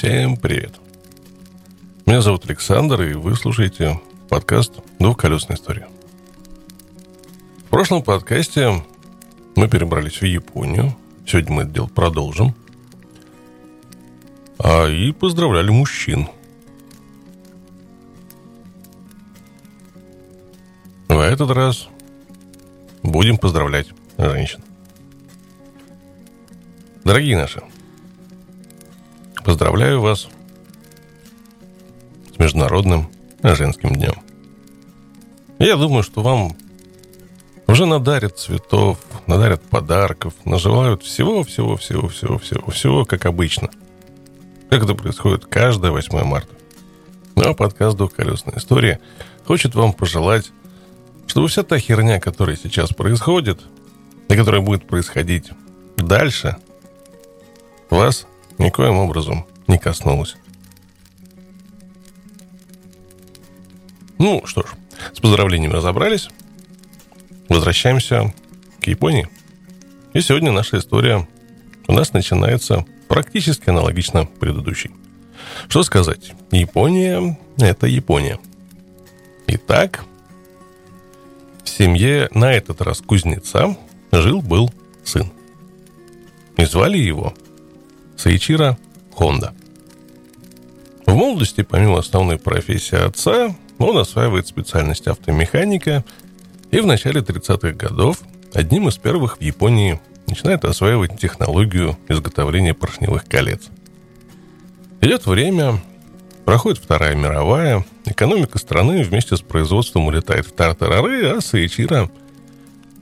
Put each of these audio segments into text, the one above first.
Всем привет. Меня зовут Александр, и вы слушаете подкаст «Двухколесная история». В прошлом подкасте мы перебрались в Японию. Сегодня мы это дело продолжим. А, и поздравляли мужчин. В этот раз будем поздравлять женщин. Дорогие наши, поздравляю вас с Международным женским днем. Я думаю, что вам уже надарят цветов, надарят подарков, наживают всего-всего-всего-всего-всего, всего как обычно. Как это происходит каждое 8 марта. Ну, а подкаст «Двухколесная история» хочет вам пожелать, чтобы вся та херня, которая сейчас происходит, и которая будет происходить дальше – вас никоим образом не коснулось. Ну что ж, с поздравлениями разобрались. Возвращаемся к Японии. И сегодня наша история у нас начинается практически аналогично предыдущей. Что сказать? Япония – это Япония. Итак, в семье на этот раз кузнеца жил-был сын. И звали его Саичира Хонда. В молодости, помимо основной профессии отца, он осваивает специальность автомеханика и в начале 30-х годов одним из первых в Японии начинает осваивать технологию изготовления поршневых колец. Идет время, проходит Вторая мировая, экономика страны вместе с производством улетает в тартарары, а Саичира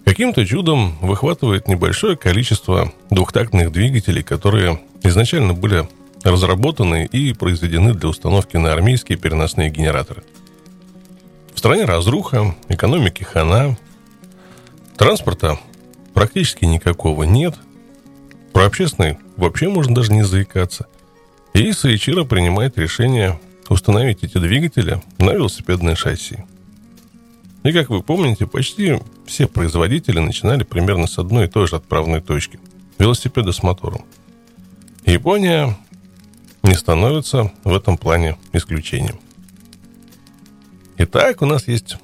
каким-то чудом выхватывает небольшое количество двухтактных двигателей, которые изначально были разработаны и произведены для установки на армейские переносные генераторы. В стране разруха, экономики хана, транспорта практически никакого нет, про общественный вообще можно даже не заикаться. И Саичира принимает решение установить эти двигатели на велосипедное шасси. И, как вы помните, почти все производители начинали примерно с одной и той же отправной точки – велосипеда с мотором – Япония не становится в этом плане исключением. Итак, у нас есть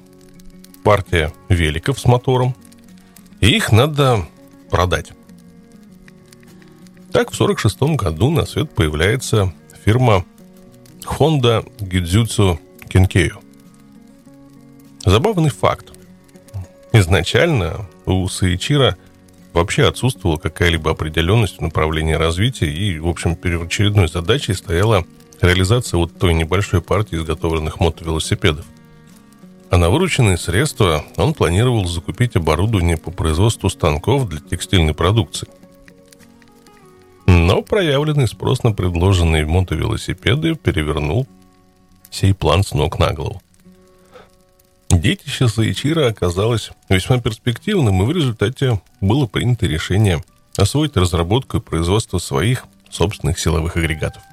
партия великов с мотором, и их надо продать. Так, в 1946 году на свет появляется фирма Honda Gidзюцу Кенкею. Забавный факт. Изначально у Саичира вообще отсутствовала какая-либо определенность в направлении развития, и, в общем, первоочередной задачей стояла реализация вот той небольшой партии изготовленных мотовелосипедов. А на вырученные средства он планировал закупить оборудование по производству станков для текстильной продукции. Но проявленный спрос на предложенные мотовелосипеды перевернул сей план с ног на голову. Детище Саичира оказалось весьма перспективным, и в результате было принято решение освоить разработку и производство своих собственных силовых агрегатов.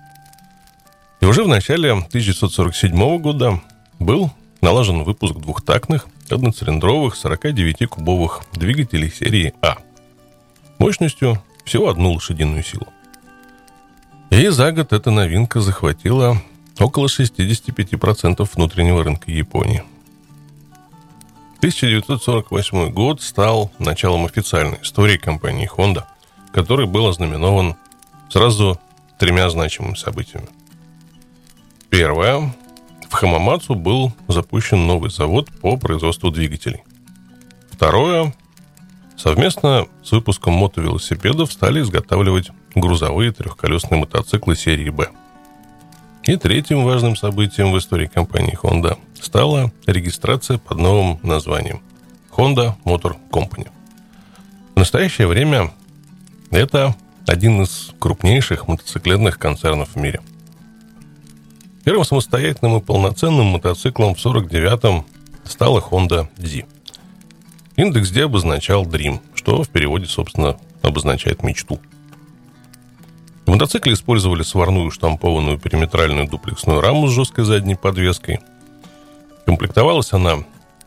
И уже в начале 1947 года был налажен выпуск двухтактных одноцилиндровых 49-кубовых двигателей серии А мощностью всего одну лошадиную силу. И за год эта новинка захватила около 65% внутреннего рынка Японии – 1948 год стал началом официальной истории компании Honda, который был ознаменован сразу тремя значимыми событиями. Первое. В Хамамацу был запущен новый завод по производству двигателей. Второе. Совместно с выпуском мотовелосипедов стали изготавливать грузовые трехколесные мотоциклы серии «Б». И третьим важным событием в истории компании Honda стала регистрация под новым названием Honda Motor Company. В настоящее время это один из крупнейших мотоциклетных концернов в мире. Первым самостоятельным и полноценным мотоциклом в 49-м стала Honda Z. Индекс D обозначал Dream, что в переводе, собственно, обозначает мечту – в мотоцикле использовали сварную штампованную периметральную дуплексную раму с жесткой задней подвеской. Комплектовалась она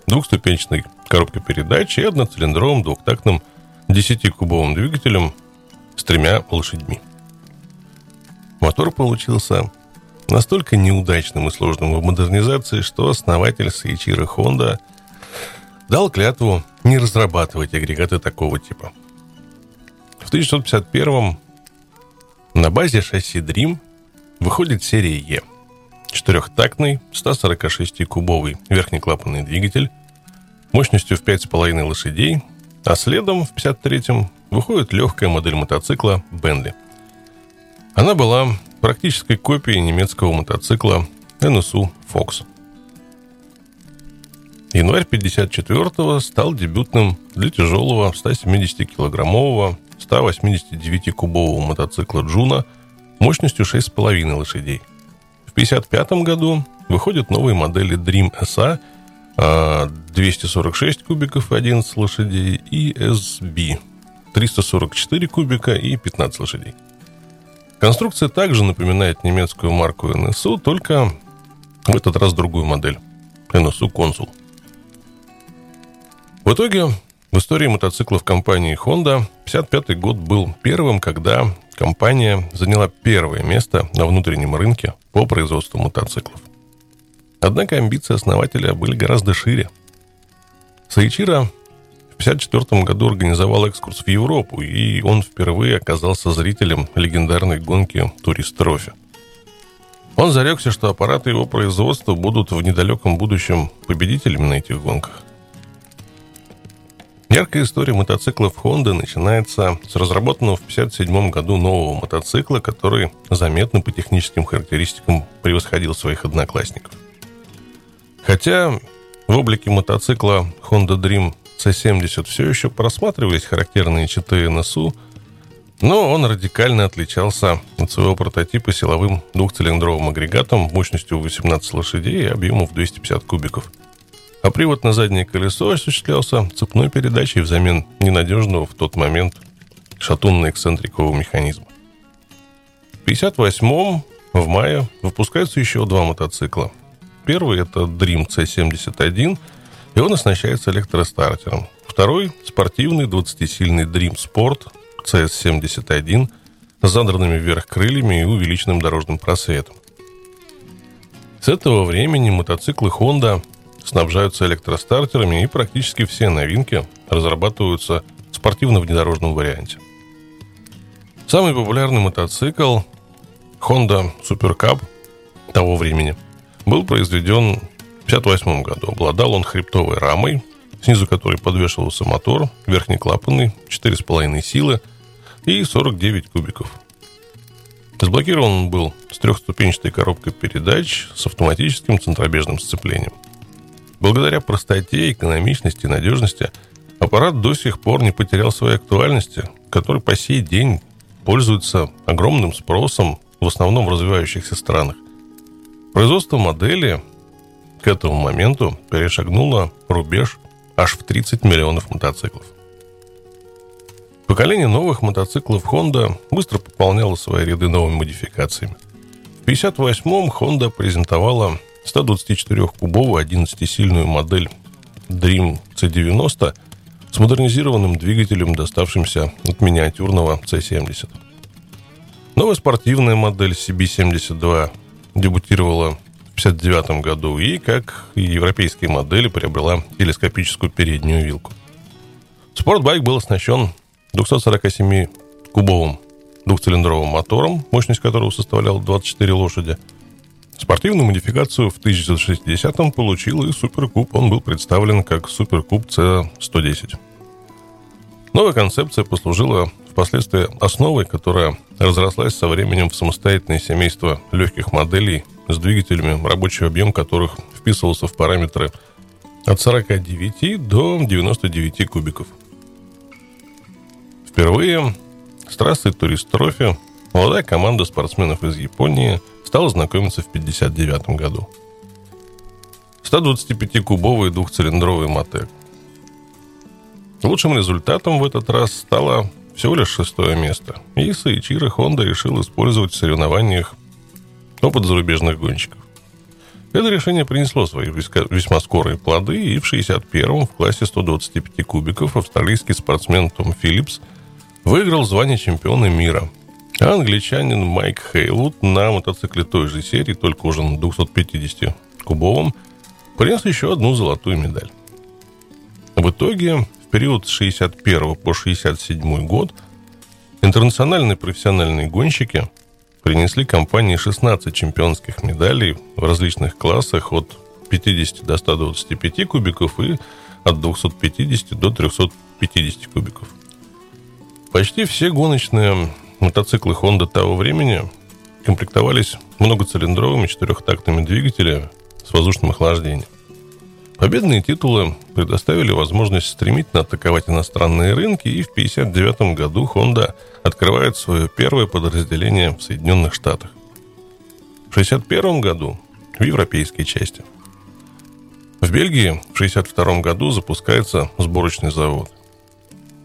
двухступенчатой коробкой передач и одноцилиндровым двухтактным 10-кубовым двигателем с тремя лошадьми. мотор получился настолько неудачным и сложным в модернизации, что основатель Саичира Honda дал клятву не разрабатывать агрегаты такого типа. В 1951 на базе шасси Dream выходит серия E. Четырехтактный, 146-кубовый верхнеклапанный двигатель мощностью в 5,5 лошадей, а следом в 53-м выходит легкая модель мотоцикла Bentley. Она была практической копией немецкого мотоцикла NSU Fox. Январь 54-го стал дебютным для тяжелого 170-килограммового 189-кубового мотоцикла Джуна мощностью 6,5 лошадей. В 1955 году выходят новые модели Dream SA 246 а, кубиков и 11 лошадей и SB 344 кубика и 15 лошадей. Конструкция также напоминает немецкую марку NSU, только в этот раз другую модель. NSU Consul. В итоге в истории мотоциклов компании Honda 55 год был первым, когда компания заняла первое место на внутреннем рынке по производству мотоциклов. Однако амбиции основателя были гораздо шире. Саичира в 1954 году организовал экскурс в Европу, и он впервые оказался зрителем легендарной гонки «Турист Трофи». Он зарекся, что аппараты его производства будут в недалеком будущем победителями на этих гонках. Яркая история мотоциклов Honda начинается с разработанного в 1957 году нового мотоцикла, который заметно по техническим характеристикам превосходил своих одноклассников. Хотя в облике мотоцикла Honda Dream C70 все еще просматривались характерные черты НСУ, но он радикально отличался от своего прототипа силовым двухцилиндровым агрегатом мощностью 18 лошадей и объемом в 250 кубиков – а привод на заднее колесо осуществлялся цепной передачей взамен ненадежного в тот момент шатунно-эксцентрикового механизма. В 1958 в мае выпускаются еще два мотоцикла. Первый – это Dream C71, и он оснащается электростартером. Второй – спортивный 20-сильный Dream Sport CS71 с задранными вверх крыльями и увеличенным дорожным просветом. С этого времени мотоциклы Honda снабжаются электростартерами, и практически все новинки разрабатываются в спортивно-внедорожном варианте. Самый популярный мотоцикл Honda Super Cup того времени был произведен в 1958 году. Обладал он хребтовой рамой, снизу которой подвешивался мотор, верхний клапанный, 4,5 силы и 49 кубиков. Сблокирован он был с трехступенчатой коробкой передач с автоматическим центробежным сцеплением – Благодаря простоте, экономичности и надежности аппарат до сих пор не потерял своей актуальности, который по сей день пользуется огромным спросом в основном в развивающихся странах. Производство модели к этому моменту перешагнуло рубеж аж в 30 миллионов мотоциклов. Поколение новых мотоциклов Honda быстро пополняло свои ряды новыми модификациями. В 1958-м Honda презентовала 124-кубовую 11-сильную модель Dream C90 с модернизированным двигателем, доставшимся от миниатюрного C70. Новая спортивная модель CB72 дебютировала в 1959 году и, как и европейские модели, приобрела телескопическую переднюю вилку. Спортбайк был оснащен 247-кубовым двухцилиндровым мотором, мощность которого составляла 24 лошади – Спортивную модификацию в 1960-м получил и Суперкуб. Он был представлен как Суперкуб C110. Новая концепция послужила впоследствии основой, которая разрослась со временем в самостоятельное семейство легких моделей с двигателями, рабочий объем которых вписывался в параметры от 49 до 99 кубиков. Впервые с трассой Турист Трофи молодая команда спортсменов из Японии – стал знакомиться в 1959 году. 125-кубовый двухцилиндровый мотек. Лучшим результатом в этот раз стало всего лишь шестое место. И Саичиро Хонда решил использовать в соревнованиях опыт зарубежных гонщиков. Это решение принесло свои весьма скорые плоды, и в 61-м в классе 125 кубиков австралийский спортсмен Том Филлипс выиграл звание чемпиона мира – англичанин Майк Хейлвуд на мотоцикле той же серии, только уже на 250-кубовом, принес еще одну золотую медаль. В итоге, в период с 61 по 67 год интернациональные профессиональные гонщики принесли компании 16 чемпионских медалей в различных классах от 50 до 125 кубиков и от 250 до 350 кубиков. Почти все гоночные мотоциклы Honda того времени комплектовались многоцилиндровыми четырехтактными двигателями с воздушным охлаждением. Победные титулы предоставили возможность стремительно атаковать иностранные рынки, и в 1959 году Honda открывает свое первое подразделение в Соединенных Штатах. В 1961 году в европейской части. В Бельгии в 1962 году запускается сборочный завод.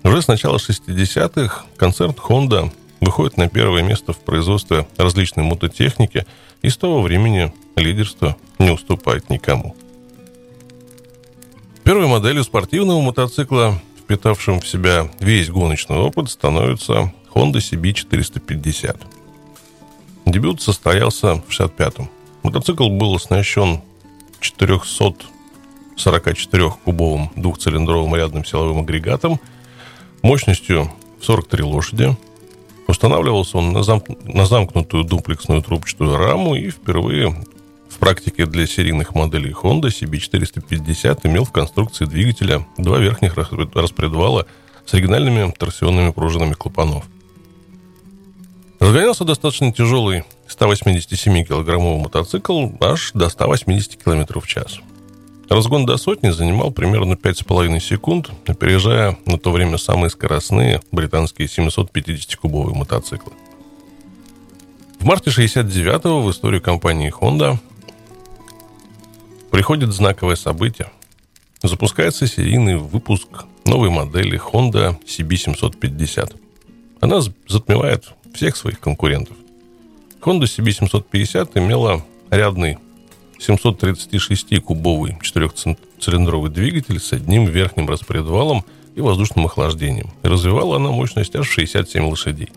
Уже с начала 60-х концерн Honda выходит на первое место в производстве различной мототехники и с того времени лидерство не уступает никому. Первой моделью спортивного мотоцикла, впитавшим в себя весь гоночный опыт, становится Honda CB450. Дебют состоялся в 65-м. Мотоцикл был оснащен 444-кубовым двухцилиндровым рядным силовым агрегатом мощностью 43 лошади. Устанавливался он на, зам... на замкнутую дуплексную трубчатую раму и впервые в практике для серийных моделей Honda CB450 имел в конструкции двигателя два верхних распредвала с оригинальными торсионными пружинами клапанов. Разгонялся достаточно тяжелый 187-килограммовый мотоцикл аж до 180 км в час. Разгон до сотни занимал примерно 5,5 секунд, опережая на то время самые скоростные британские 750-кубовые мотоциклы. В марте 69-го в историю компании Honda приходит знаковое событие. Запускается серийный выпуск новой модели Honda CB750. Она затмевает всех своих конкурентов. Honda CB750 имела рядный 736-кубовый четырехцилиндровый двигатель с одним верхним распредвалом и воздушным охлаждением. И развивала она мощность аж 67 лошадей.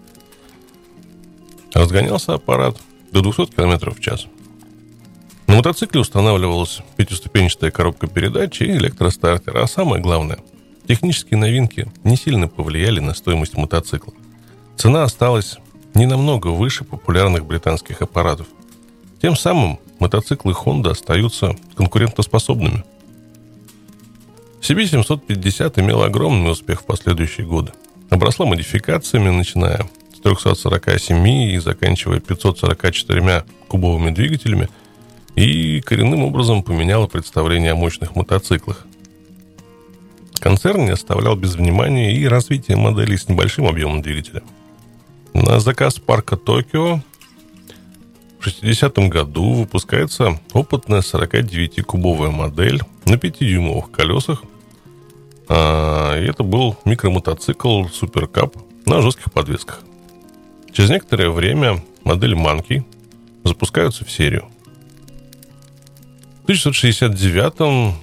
Разгонялся аппарат до 200 км в час. На мотоцикле устанавливалась пятиступенчатая коробка передач и электростартер. А самое главное, технические новинки не сильно повлияли на стоимость мотоцикла. Цена осталась не намного выше популярных британских аппаратов. Тем самым мотоциклы Honda остаются конкурентоспособными. CB750 имела огромный успех в последующие годы. Обросла модификациями, начиная с 347 и заканчивая 544 кубовыми двигателями – и коренным образом поменяла представление о мощных мотоциклах. Концерн не оставлял без внимания и развитие моделей с небольшим объемом двигателя. На заказ парка Токио в 60-м году выпускается опытная 49-кубовая модель на 5-дюймовых колесах. А, и это был микромотоцикл Суперкап на жестких подвесках. Через некоторое время модель Monkey запускаются в серию. В 1969-м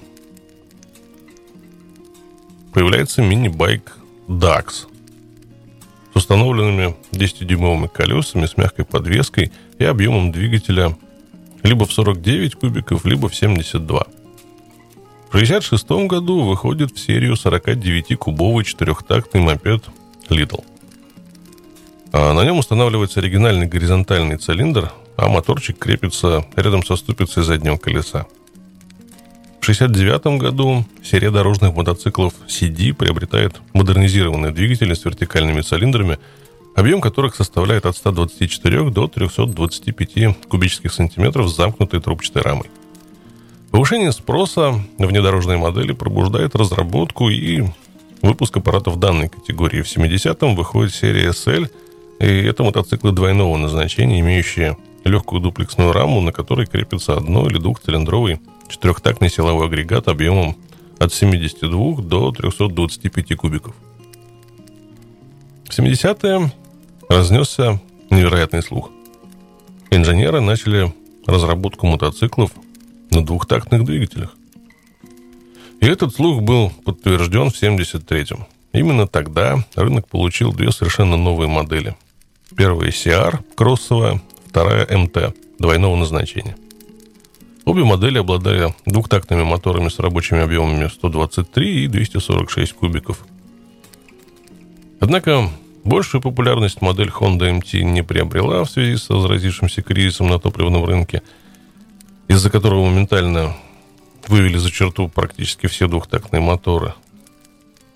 появляется мини-байк DAX с установленными 10-дюймовыми колесами с мягкой подвеской и объемом двигателя либо в 49 кубиков, либо в 72. В 1966 году выходит в серию 49-кубовый четырехтактный мопед Little. А на нем устанавливается оригинальный горизонтальный цилиндр а моторчик крепится рядом со ступицей заднего колеса. В 1969 году серия дорожных мотоциклов CD приобретает модернизированные двигатели с вертикальными цилиндрами, объем которых составляет от 124 до 325 кубических сантиметров с замкнутой трубчатой рамой. Повышение спроса внедорожной модели пробуждает разработку и выпуск аппаратов данной категории. В 70-м выходит серия SL, и это мотоциклы двойного назначения, имеющие легкую дуплексную раму, на которой крепится одно- или двухцилиндровый четырехтактный силовой агрегат объемом от 72 до 325 кубиков. В 70-е разнесся невероятный слух. Инженеры начали разработку мотоциклов на двухтактных двигателях. И этот слух был подтвержден в 73-м. Именно тогда рынок получил две совершенно новые модели. Первая CR кроссовая, вторая МТ двойного назначения. Обе модели обладали двухтактными моторами с рабочими объемами 123 и 246 кубиков. Однако большую популярность модель Honda MT не приобрела в связи с разразившимся кризисом на топливном рынке, из-за которого моментально вывели за черту практически все двухтактные моторы.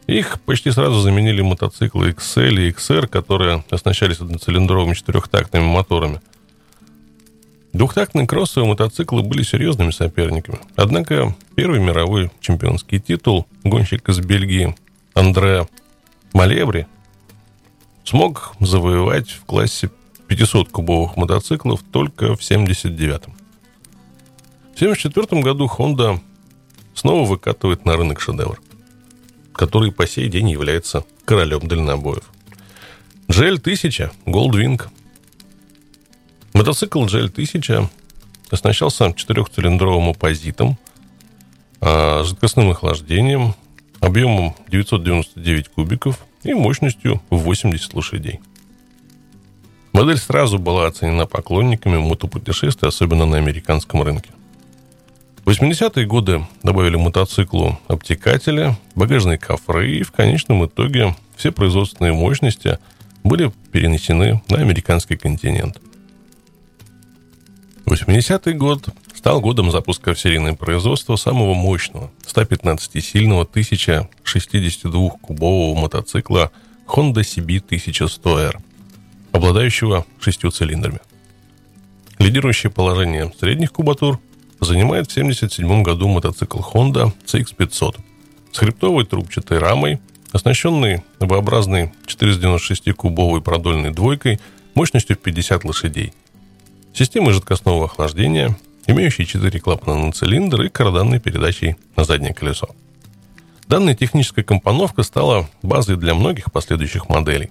Их почти сразу заменили мотоциклы XL и XR, которые оснащались одноцилиндровыми четырехтактными моторами – Двухтактные кроссовые мотоциклы были серьезными соперниками. Однако первый мировой чемпионский титул гонщик из Бельгии Андре Малебри смог завоевать в классе 500 кубовых мотоциклов только в 79-м. В 74 году Honda снова выкатывает на рынок шедевр, который по сей день является королем дальнобоев. GL1000 Goldwing – Мотоцикл GL1000 оснащался четырехцилиндровым оппозитом, а, жидкостным охлаждением, объемом 999 кубиков и мощностью в 80 лошадей. Модель сразу была оценена поклонниками мотопутешествий, особенно на американском рынке. В 80-е годы добавили мотоциклу обтекатели, багажные кофры, и в конечном итоге все производственные мощности были перенесены на американский континент. 80-й год стал годом запуска в серийное производство самого мощного 115-сильного 1062-кубового мотоцикла Honda CB 1100R, обладающего шестью цилиндрами. Лидирующее положение средних кубатур занимает в 1977 году мотоцикл Honda CX500 с хребтовой трубчатой рамой, оснащенный V-образной 496-кубовой продольной двойкой мощностью в 50 лошадей – системой жидкостного охлаждения, имеющей 4 клапана на цилиндр и карданной передачей на заднее колесо. Данная техническая компоновка стала базой для многих последующих моделей.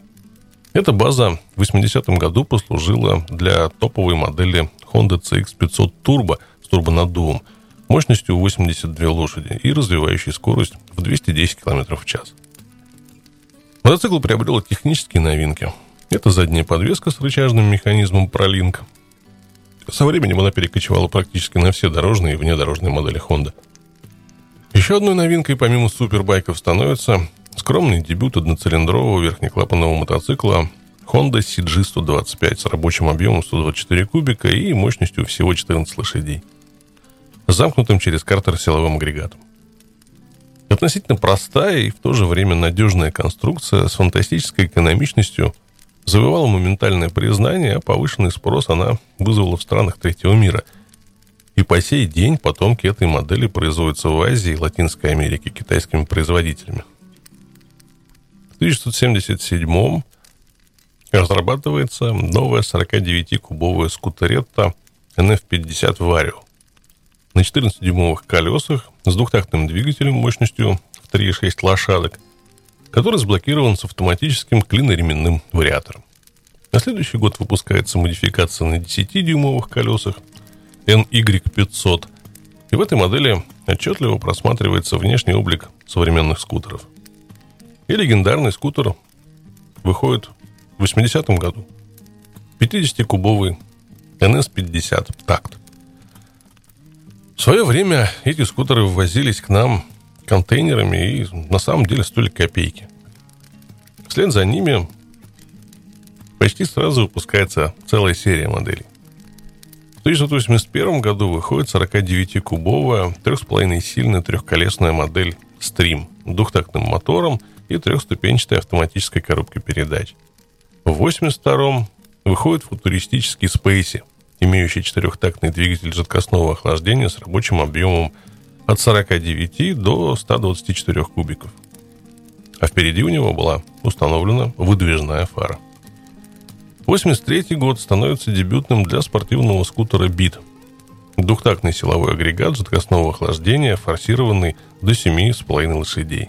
Эта база в 80-м году послужила для топовой модели Honda CX500 Turbo с турбонаддувом мощностью 82 лошади и развивающей скорость в 210 км в час. Мотоцикл приобрел технические новинки. Это задняя подвеска с рычажным механизмом ProLink, со временем она перекочевала практически на все дорожные и внедорожные модели Honda. Еще одной новинкой помимо супербайков становится скромный дебют одноцилиндрового верхнеклапанного мотоцикла Honda CG125 с рабочим объемом 124 кубика и мощностью всего 14 лошадей. Замкнутым через картер силовым агрегатом. Относительно простая и в то же время надежная конструкция с фантастической экономичностью – завоевала моментальное признание, а повышенный спрос она вызвала в странах третьего мира. И по сей день потомки этой модели производятся в Азии Латинской Америке китайскими производителями. В 1977 разрабатывается новая 49-кубовая скутеретта NF50 Vario на 14-дюймовых колесах с двухтактным двигателем мощностью в 3,6 лошадок – который заблокирован с автоматическим клиноременным вариатором. На следующий год выпускается модификация на 10-дюймовых колесах NY500, и в этой модели отчетливо просматривается внешний облик современных скутеров. И легендарный скутер выходит в 80-м году. 50-кубовый NS50 такт. В свое время эти скутеры ввозились к нам контейнерами и на самом деле стоили копейки. Вслед за ними почти сразу выпускается целая серия моделей. В 1981 году выходит 49-кубовая, 3,5 сильная трехколесная модель Stream с двухтактным мотором и трехступенчатой автоматической коробкой передач. В 1982 выходит футуристический Spacey, имеющий четырехтактный двигатель жидкостного охлаждения с рабочим объемом от 49 до 124 кубиков. А впереди у него была установлена выдвижная фара. 83 год становится дебютным для спортивного скутера «Бит». Двухтактный силовой агрегат жидкостного охлаждения, форсированный до 7,5 лошадей.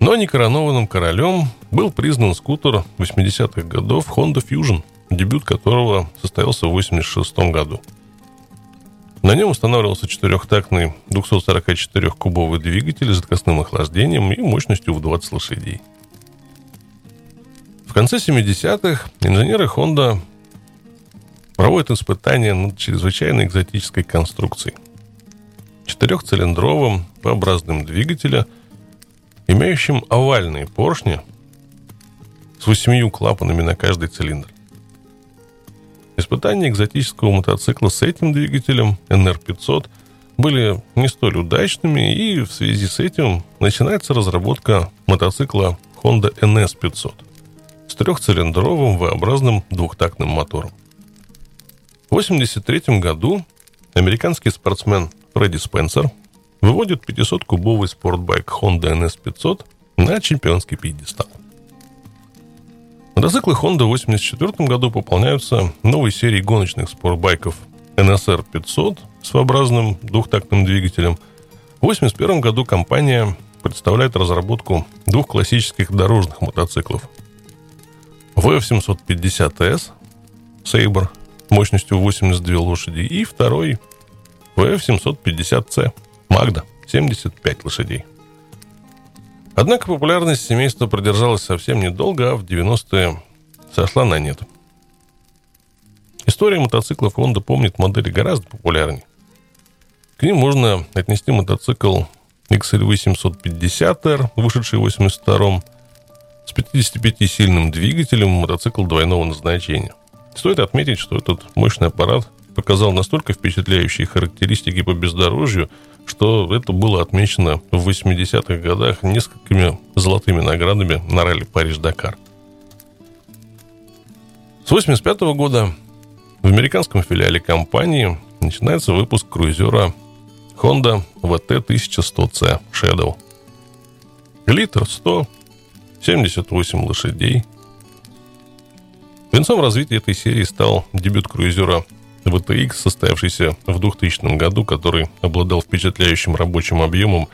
Но некоронованным королем был признан скутер 80-х годов Honda Fusion, дебют которого состоялся в 86 году – на нем устанавливался четырехтактный 244-кубовый двигатель с жидкостным охлаждением и мощностью в 20 лошадей. В конце 70-х инженеры Honda проводят испытания над чрезвычайно экзотической конструкцией. Четырехцилиндровым П-образным двигателя, имеющим овальные поршни с восьмию клапанами на каждый цилиндр. Испытания экзотического мотоцикла с этим двигателем NR500 были не столь удачными, и в связи с этим начинается разработка мотоцикла Honda NS500 с трехцилиндровым V-образным двухтактным мотором. В 1983 году американский спортсмен Фредди Спенсер выводит 500-кубовый спортбайк Honda NS500 на чемпионский пьедестал. Мотоциклы Honda в 1984 году пополняются новой серией гоночных спортбайков NSR 500 с своеобразным двухтактным двигателем. В 1981 году компания представляет разработку двух классических дорожных мотоциклов. VF750S Sabre мощностью 82 лошади и второй VF750C Magda 75 лошадей. Однако популярность семейства продержалась совсем недолго, а в 90-е сошла на нет. История мотоциклов Honda помнит модели гораздо популярнее. К ним можно отнести мотоцикл XLV 750R, вышедший в 82-м, с 55-сильным двигателем, мотоцикл двойного назначения. Стоит отметить, что этот мощный аппарат показал настолько впечатляющие характеристики по бездорожью, что это было отмечено в 80-х годах несколькими золотыми наградами на ралли Париж-Дакар. С 85 -го года в американском филиале компании начинается выпуск круизера Honda VT1100C Shadow. Литр 100, 78 лошадей. Венцом развития этой серии стал дебют круизера VTX, состоявшийся в 2000 году, который обладал впечатляющим рабочим объемом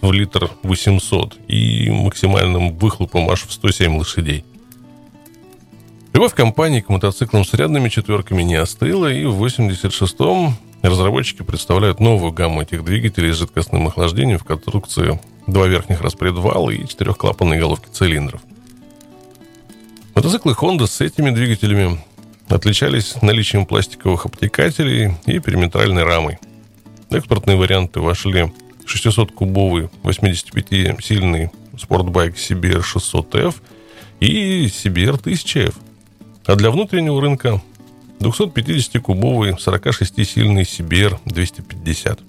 в литр 800 и максимальным выхлопом аж в 107 лошадей. Любовь компании к мотоциклам с рядными четверками не остыла, и в 86-м разработчики представляют новую гамму этих двигателей с жидкостным охлаждением в конструкции два верхних распредвала и четырехклапанные головки цилиндров. Мотоциклы Honda с этими двигателями отличались наличием пластиковых обтекателей и периметральной рамой. Экспортные варианты вошли 600-кубовый 85-сильный спортбайк CBR 600F и CBR 1000F. А для внутреннего рынка 250-кубовый 46-сильный CBR 250.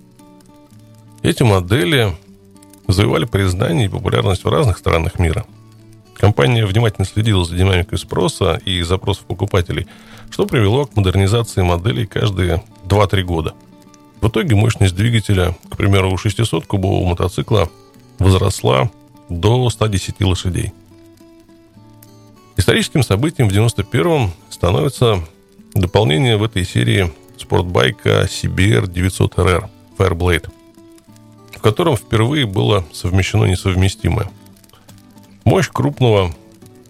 Эти модели завоевали признание и популярность в разных странах мира – Компания внимательно следила за динамикой спроса и запросов покупателей, что привело к модернизации моделей каждые 2-3 года. В итоге мощность двигателя, к примеру, у 600-кубового мотоцикла возросла до 110 лошадей. Историческим событием в 91-м становится дополнение в этой серии спортбайка CBR 900RR Fireblade, в котором впервые было совмещено несовместимое – Мощь крупного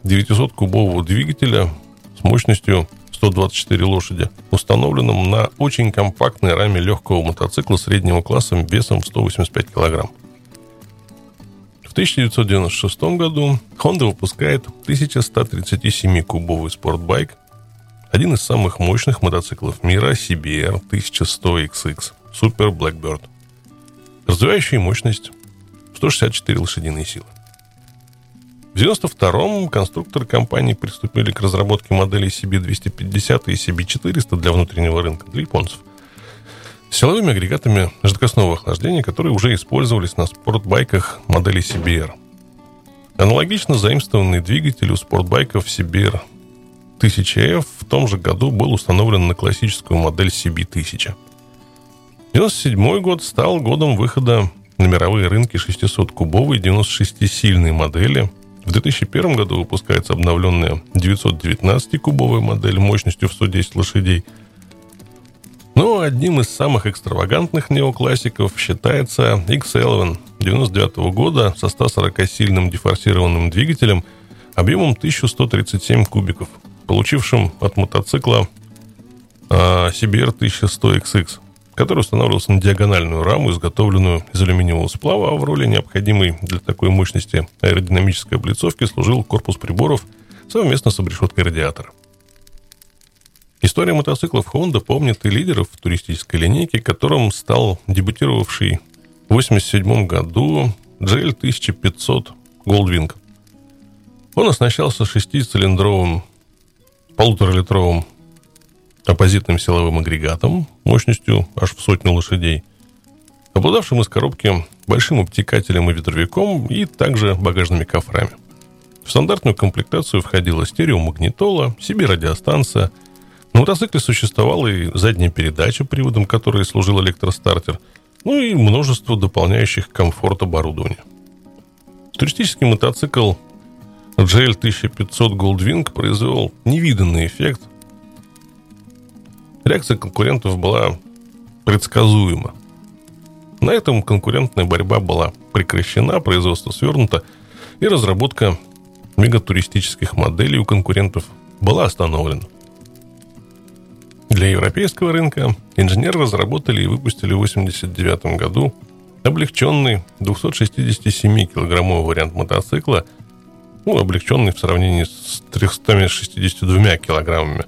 900-кубового двигателя с мощностью 124 лошади, установленным на очень компактной раме легкого мотоцикла среднего класса весом 185 килограмм. В 1996 году Honda выпускает 1137-кубовый спортбайк, один из самых мощных мотоциклов мира CBR 1100XX Super Blackbird, развивающий мощность 164 лошадиные силы. В 1992-м конструкторы компании приступили к разработке моделей CB250 и CB400 для внутреннего рынка, для японцев. Силовыми агрегатами жидкостного охлаждения, которые уже использовались на спортбайках модели CBR. Аналогично заимствованный двигатель у спортбайков CBR 1000F в том же году был установлен на классическую модель CB1000. 1997 год стал годом выхода на мировые рынки 600-кубовой 96-сильной модели – в 2001 году выпускается обновленная 919-кубовая модель мощностью в 110 лошадей. Но одним из самых экстравагантных неоклассиков считается X11 99 года со 140-сильным дефорсированным двигателем объемом 1137 кубиков, получившим от мотоцикла CBR 1100XX который устанавливался на диагональную раму, изготовленную из алюминиевого сплава, а в роли необходимой для такой мощности аэродинамической облицовки служил корпус приборов совместно с обрешеткой радиатора. История мотоциклов Honda помнит и лидеров туристической линейки, которым стал дебютировавший в 1987 году GL 1500 Goldwing. Он оснащался шестицилиндровым полуторалитровым оппозитным силовым агрегатом мощностью аж в сотню лошадей, обладавшим из коробки большим обтекателем и ветровиком и также багажными кофрами. В стандартную комплектацию входила стереомагнитола, себе радиостанция. На мотоцикле существовала и задняя передача, приводом которой служил электростартер, ну и множество дополняющих комфорт оборудования. Туристический мотоцикл GL 1500 Goldwing произвел невиданный эффект. Реакция конкурентов была предсказуема. На этом конкурентная борьба была прекращена, производство свернуто, и разработка мегатуристических моделей у конкурентов была остановлена. Для европейского рынка инженеры разработали и выпустили в 1989 году облегченный 267-килограммовый вариант мотоцикла, ну, облегченный в сравнении с 362 килограммами,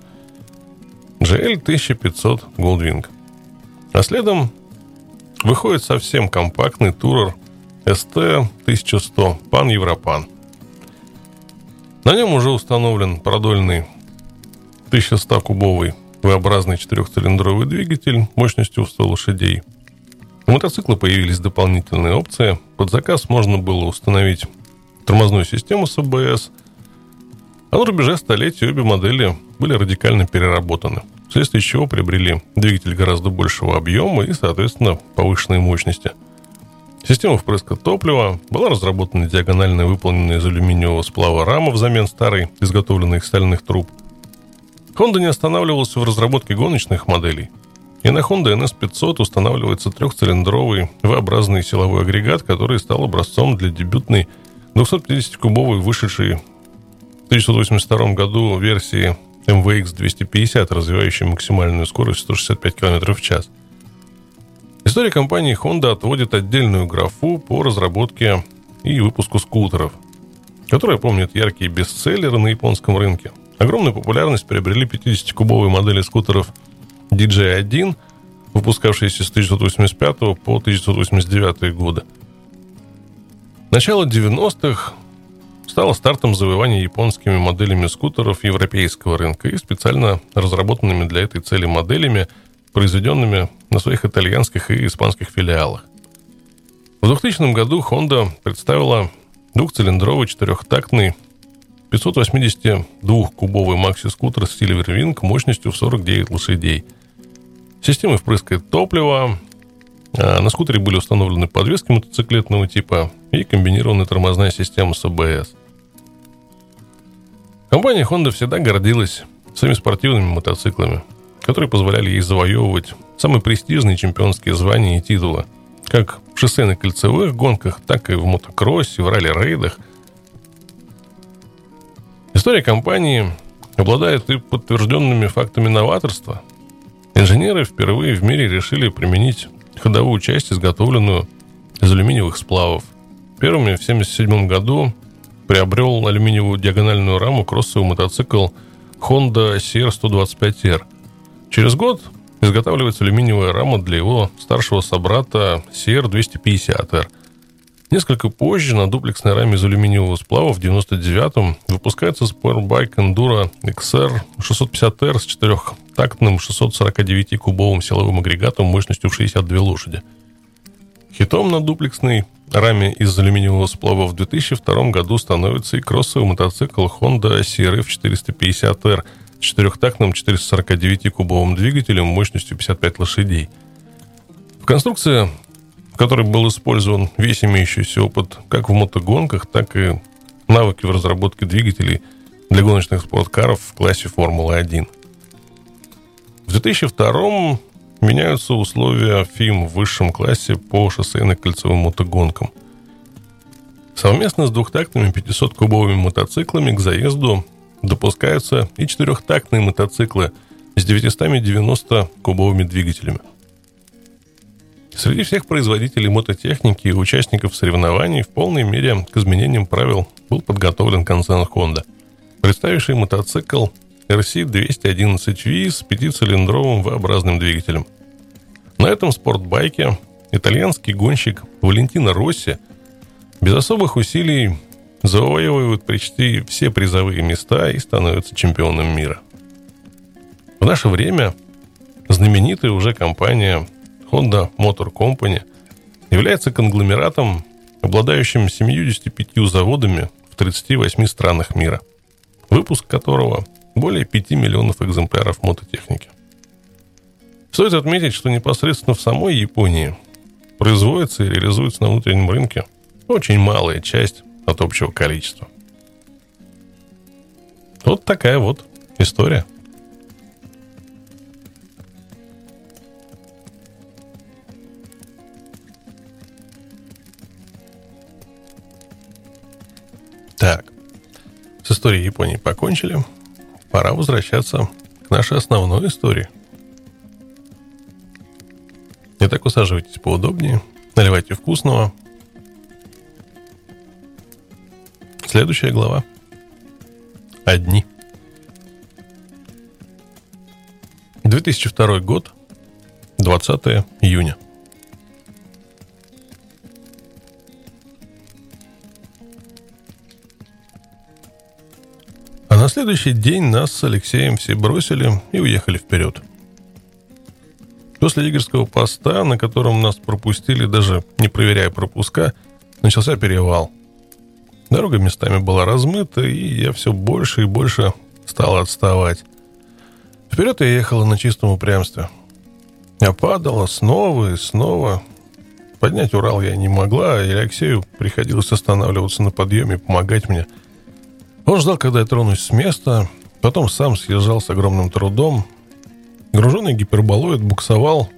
GL 1500 Goldwing. А следом выходит совсем компактный турер ST 1100 Pan Европан. На нем уже установлен продольный 1100-кубовый V-образный четырехцилиндровый двигатель мощностью в 100 лошадей – у мотоцикла появились дополнительные опции. Под заказ можно было установить тормозную систему с АБС. А на рубеже столетий обе модели были радикально переработаны, вследствие чего приобрели двигатель гораздо большего объема и, соответственно, повышенной мощности. Система впрыска топлива была разработана диагонально выполненная из алюминиевого сплава рама взамен старой, изготовленной из стальных труб. Honda не останавливался в разработке гоночных моделей – и на Honda NS500 устанавливается трехцилиндровый V-образный силовой агрегат, который стал образцом для дебютной 250-кубовой вышедшей 1982 году версии MVX 250, развивающей максимальную скорость 165 км в час. История компании Honda отводит отдельную графу по разработке и выпуску скутеров, которые помнят яркие бестселлеры на японском рынке. Огромную популярность приобрели 50-кубовые модели скутеров – DJ-1, выпускавшийся с 1985 по 1989 годы. Начало 90-х стало стартом завоевания японскими моделями скутеров европейского рынка и специально разработанными для этой цели моделями, произведенными на своих итальянских и испанских филиалах. В 2000 году Honda представила двухцилиндровый четырехтактный 582-кубовый макси-скутер Silver Wing мощностью в 49 лошадей – Системой впрыскает топливо. А на скутере были установлены подвески мотоциклетного типа и комбинированная тормозная система с АБС. Компания Honda всегда гордилась своими спортивными мотоциклами, которые позволяли ей завоевывать самые престижные чемпионские звания и титулы, как в шоссейно-кольцевых гонках, так и в мотокроссе, в ралли-рейдах. История компании обладает и подтвержденными фактами новаторства – Инженеры впервые в мире решили применить ходовую часть, изготовленную из алюминиевых сплавов. Первыми в 1977 году приобрел алюминиевую диагональную раму кроссовый мотоцикл Honda CR125R. Через год изготавливается алюминиевая рама для его старшего собрата CR250R. Несколько позже на дуплексной раме из алюминиевого сплава в 99-м выпускается Sportbike Enduro XR 650R с четырехтактным 649-кубовым силовым агрегатом мощностью в 62 лошади. Хитом на дуплексной раме из алюминиевого сплава в 2002 году становится и кроссовый мотоцикл Honda CRF 450R с четырехтактным 449-кубовым двигателем мощностью 55 лошадей. В конструкции в которой был использован весь имеющийся опыт как в мотогонках, так и навыки в разработке двигателей для гоночных спорткаров в классе Формулы-1. В 2002 меняются условия ФИМ в высшем классе по шоссейно-кольцевым мотогонкам. Совместно с двухтактными 500-кубовыми мотоциклами к заезду допускаются и четырехтактные мотоциклы с 990 кубовыми двигателями – Среди всех производителей мототехники и участников соревнований в полной мере к изменениям правил был подготовлен концерн Honda. представивший мотоцикл RC211V с пятицилиндровым V-образным двигателем. На этом спортбайке итальянский гонщик Валентино Росси без особых усилий завоевывает почти все призовые места и становится чемпионом мира. В наше время знаменитая уже компания Honda Motor Company является конгломератом, обладающим 75 заводами в 38 странах мира, выпуск которого более 5 миллионов экземпляров мототехники. Стоит отметить, что непосредственно в самой Японии производится и реализуется на внутреннем рынке очень малая часть от общего количества. Вот такая вот история. Историей Японии покончили. Пора возвращаться к нашей основной истории. Итак, усаживайтесь поудобнее, наливайте вкусного. Следующая глава. Одни. 2002 год, 20 июня. На следующий день нас с Алексеем все бросили и уехали вперед. После егерского поста, на котором нас пропустили, даже не проверяя пропуска, начался перевал. Дорога местами была размыта, и я все больше и больше стал отставать. Вперед я ехала на чистом упрямстве. Я падала снова и снова. Поднять Урал я не могла, и Алексею приходилось останавливаться на подъеме и помогать мне. Он ждал, когда я тронусь с места, потом сам съезжал с огромным трудом, Груженный гиперболоид буксовал.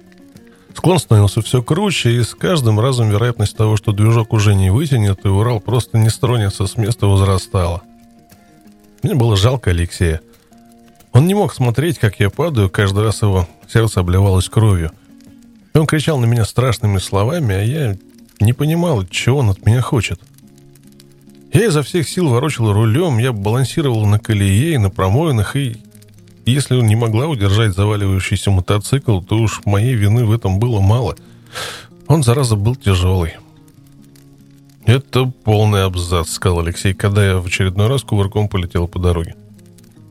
Склон становился все круче, и с каждым разом вероятность того, что движок уже не вытянет, и Урал просто не стронется с места, возрастала. Мне было жалко Алексея. Он не мог смотреть, как я падаю, каждый раз его сердце обливалось кровью. Он кричал на меня страшными словами, а я не понимал, чего он от меня хочет. Я изо всех сил ворочал рулем, я балансировал на колее, на промоинах и если он не могла удержать заваливающийся мотоцикл, то уж моей вины в этом было мало. Он, зараза, был тяжелый. «Это полный абзац», — сказал Алексей, когда я в очередной раз кувырком полетел по дороге.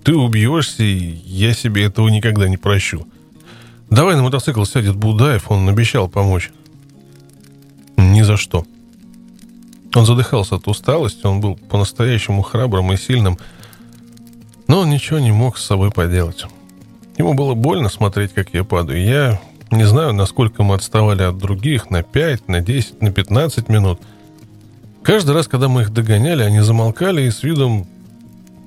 «Ты убьешься, и я себе этого никогда не прощу. Давай на мотоцикл сядет Будаев, он обещал помочь». «Ни за что». Он задыхался от усталости, он был по-настоящему храбрым и сильным, — но он ничего не мог с собой поделать. Ему было больно смотреть, как я падаю. Я не знаю, насколько мы отставали от других, на 5, на 10, на 15 минут. Каждый раз, когда мы их догоняли, они замолкали и с видом...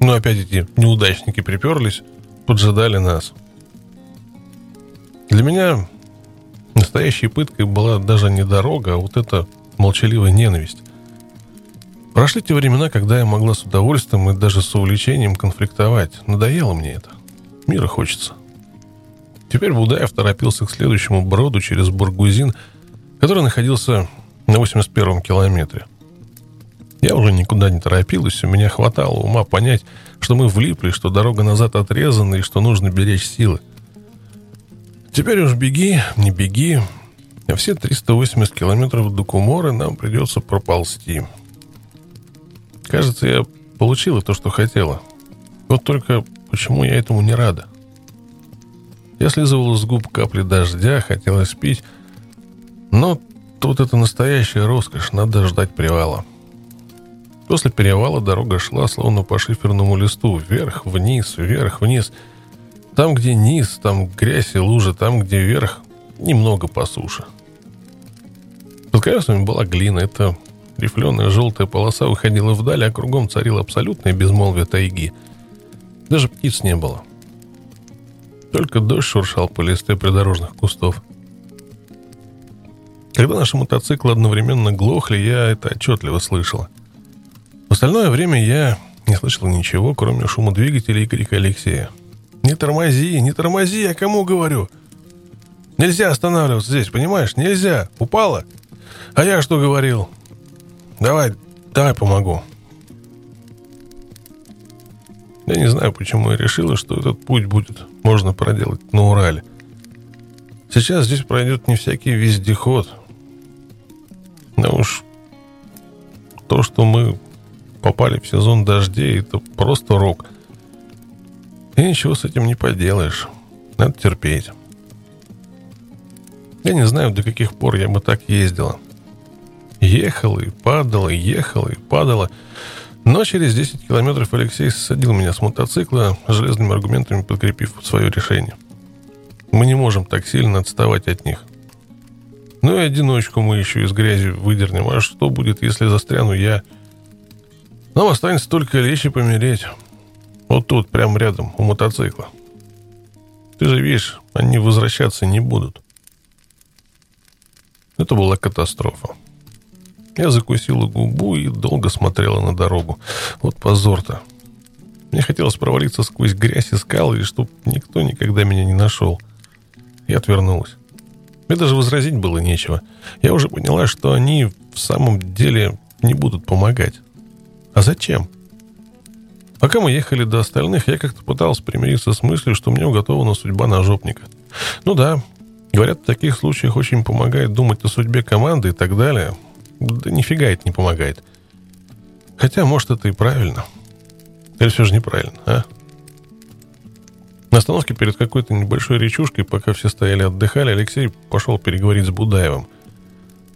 Ну, опять эти неудачники приперлись, поджидали нас. Для меня настоящей пыткой была даже не дорога, а вот эта молчаливая ненависть. Прошли те времена, когда я могла с удовольствием и даже с увлечением конфликтовать. Надоело мне это. Мира хочется. Теперь Будаев торопился к следующему броду через Бургузин, который находился на 81-м километре. Я уже никуда не торопилась, у меня хватало ума понять, что мы влипли, что дорога назад отрезана и что нужно беречь силы. Теперь уж беги, не беги, а все 380 километров до Куморы нам придется проползти. Кажется, я получила то, что хотела. Вот только почему я этому не рада? Я слизывала с губ капли дождя, хотелось пить. Но тут это настоящая роскошь, надо ждать привала. После перевала дорога шла словно по шиферному листу, вверх, вниз, вверх, вниз. Там, где низ, там грязь и лужи, там, где вверх, немного по суше. Под колесами была глина, это Рифленая желтая полоса выходила вдаль, а кругом царило абсолютное безмолвие тайги. Даже птиц не было. Только дождь шуршал по листе придорожных кустов. Когда наши мотоциклы одновременно глохли, я это отчетливо слышала. В остальное время я не слышала ничего, кроме шума двигателя и крика Алексея. «Не тормози, не тормози, я кому говорю?» «Нельзя останавливаться здесь, понимаешь? Нельзя! Упала!» «А я что говорил? Давай, давай помогу. Я не знаю, почему я решила, что этот путь будет можно проделать на Урале. Сейчас здесь пройдет не всякий вездеход. Да уж то, что мы попали в сезон дождей, это просто рок. И ничего с этим не поделаешь. Надо терпеть. Я не знаю, до каких пор я бы так ездила. Ехала и падала, ехала и падала. Но через 10 километров Алексей садил меня с мотоцикла, железными аргументами подкрепив свое решение. Мы не можем так сильно отставать от них. Ну и одиночку мы еще из грязи выдернем. А что будет, если застряну я? Нам останется только лечь и помереть. Вот тут, прямо рядом, у мотоцикла. Ты же видишь, они возвращаться не будут. Это была катастрофа. Я закусила губу и долго смотрела на дорогу. Вот позор-то. Мне хотелось провалиться сквозь грязь и скалы, и чтоб никто никогда меня не нашел. Я отвернулась. Мне даже возразить было нечего. Я уже поняла, что они в самом деле не будут помогать. А зачем? Пока мы ехали до остальных, я как-то пытался примириться с мыслью, что мне уготована судьба ножопника. Ну да, говорят, в таких случаях очень помогает думать о судьбе команды и так далее. Да нифига это не помогает. Хотя, может, это и правильно. Или все же неправильно, а? На остановке перед какой-то небольшой речушкой, пока все стояли отдыхали, Алексей пошел переговорить с Будаевым.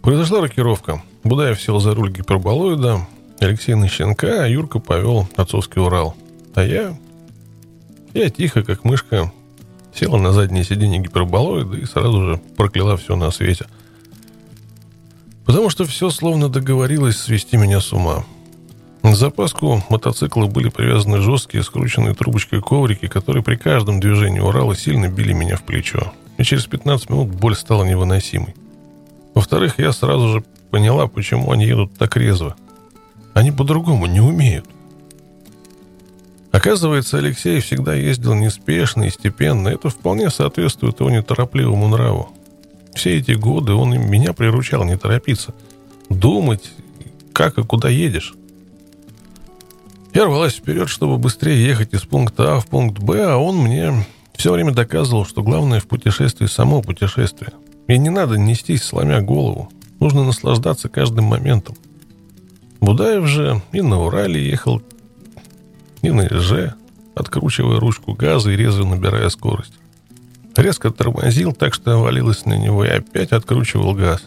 Произошла рокировка. Будаев сел за руль гиперболоида, Алексей на щенка, а Юрка повел отцовский Урал. А я... Я тихо, как мышка, села на заднее сиденье гиперболоида и сразу же прокляла все на свете. Потому что все словно договорилось свести меня с ума. На запаску мотоцикла были привязаны жесткие, скрученные трубочкой коврики, которые при каждом движении Урала сильно били меня в плечо. И через 15 минут боль стала невыносимой. Во-вторых, я сразу же поняла, почему они едут так резво. Они по-другому не умеют. Оказывается, Алексей всегда ездил неспешно и степенно. Это вполне соответствует его неторопливому нраву. Все эти годы он меня приручал не торопиться. Думать, как и куда едешь. Я рвалась вперед, чтобы быстрее ехать из пункта А в пункт Б, а он мне все время доказывал, что главное в путешествии само путешествие. И не надо нестись, сломя голову. Нужно наслаждаться каждым моментом. Будаев же и на Урале ехал, и на Иже, откручивая ручку газа и резво набирая скорость. Резко тормозил так, что валилась на него и опять откручивал газ.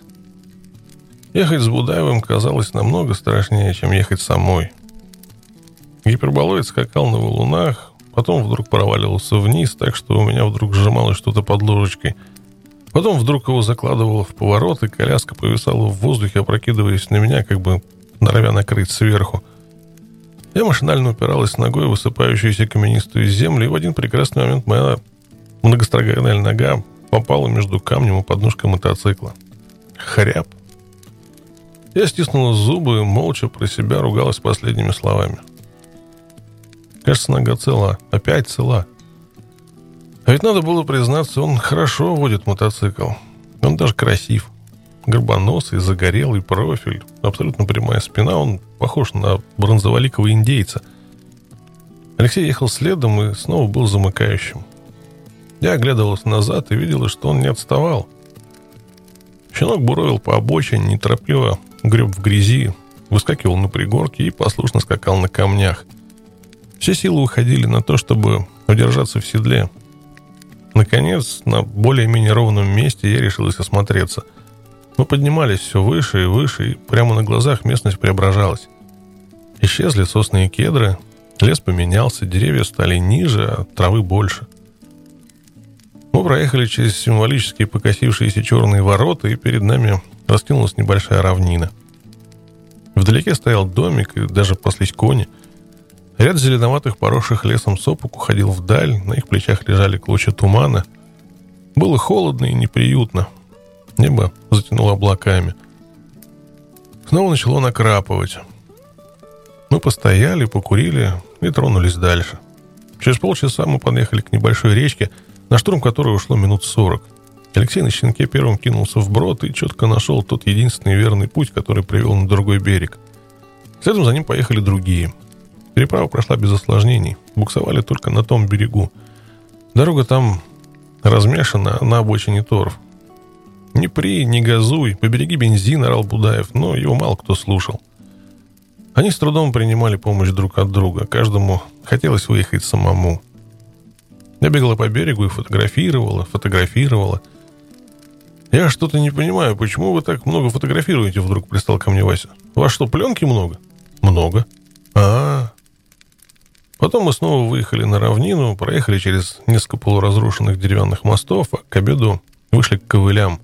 Ехать с Будаевым казалось намного страшнее, чем ехать самой. Гиперболоид скакал на валунах, потом вдруг проваливался вниз, так что у меня вдруг сжималось что-то под ложечкой. Потом вдруг его закладывало в поворот, и коляска повисала в воздухе, опрокидываясь на меня, как бы норовя накрыть сверху. Я машинально упиралась ногой в высыпающуюся каменистую землю, и в один прекрасный момент моя многострадальная нога попала между камнем и подножкой мотоцикла. Хряб. Я стиснула зубы и молча про себя ругалась последними словами. Кажется, нога цела. Опять цела. А ведь надо было признаться, он хорошо водит мотоцикл. Он даже красив горбоносый, загорелый профиль, абсолютно прямая спина, он похож на бронзоволикого индейца. Алексей ехал следом и снова был замыкающим. Я оглядывался назад и видела, что он не отставал. Щенок буровил по обочине, неторопливо греб в грязи, выскакивал на пригорке и послушно скакал на камнях. Все силы уходили на то, чтобы удержаться в седле. Наконец, на более-менее ровном месте я решилась осмотреться – мы поднимались все выше и выше, и прямо на глазах местность преображалась. Исчезли сосны и кедры, лес поменялся, деревья стали ниже, а травы больше. Мы проехали через символические покосившиеся черные ворота, и перед нами раскинулась небольшая равнина. Вдалеке стоял домик, и даже паслись кони. Ряд зеленоватых поросших лесом сопок уходил вдаль, на их плечах лежали клочья тумана. Было холодно и неприютно, Небо затянуло облаками. Снова начало накрапывать. Мы постояли, покурили и тронулись дальше. Через полчаса мы подъехали к небольшой речке, на штурм которой ушло минут сорок. Алексей на щенке первым кинулся в брод и четко нашел тот единственный верный путь, который привел на другой берег. Следом за ним поехали другие. Переправа прошла без осложнений. Буксовали только на том берегу. Дорога там размешана, на обочине торф. «Не при, не газуй, побереги бензин», — орал Будаев, но его мало кто слушал. Они с трудом принимали помощь друг от друга. Каждому хотелось выехать самому. Я бегала по берегу и фотографировала, фотографировала. «Я что-то не понимаю, почему вы так много фотографируете?» Вдруг пристал ко мне Вася. «У вас что, пленки много?» «Много». А, -а, а Потом мы снова выехали на равнину, проехали через несколько полуразрушенных деревянных мостов, а к обеду вышли к ковылям,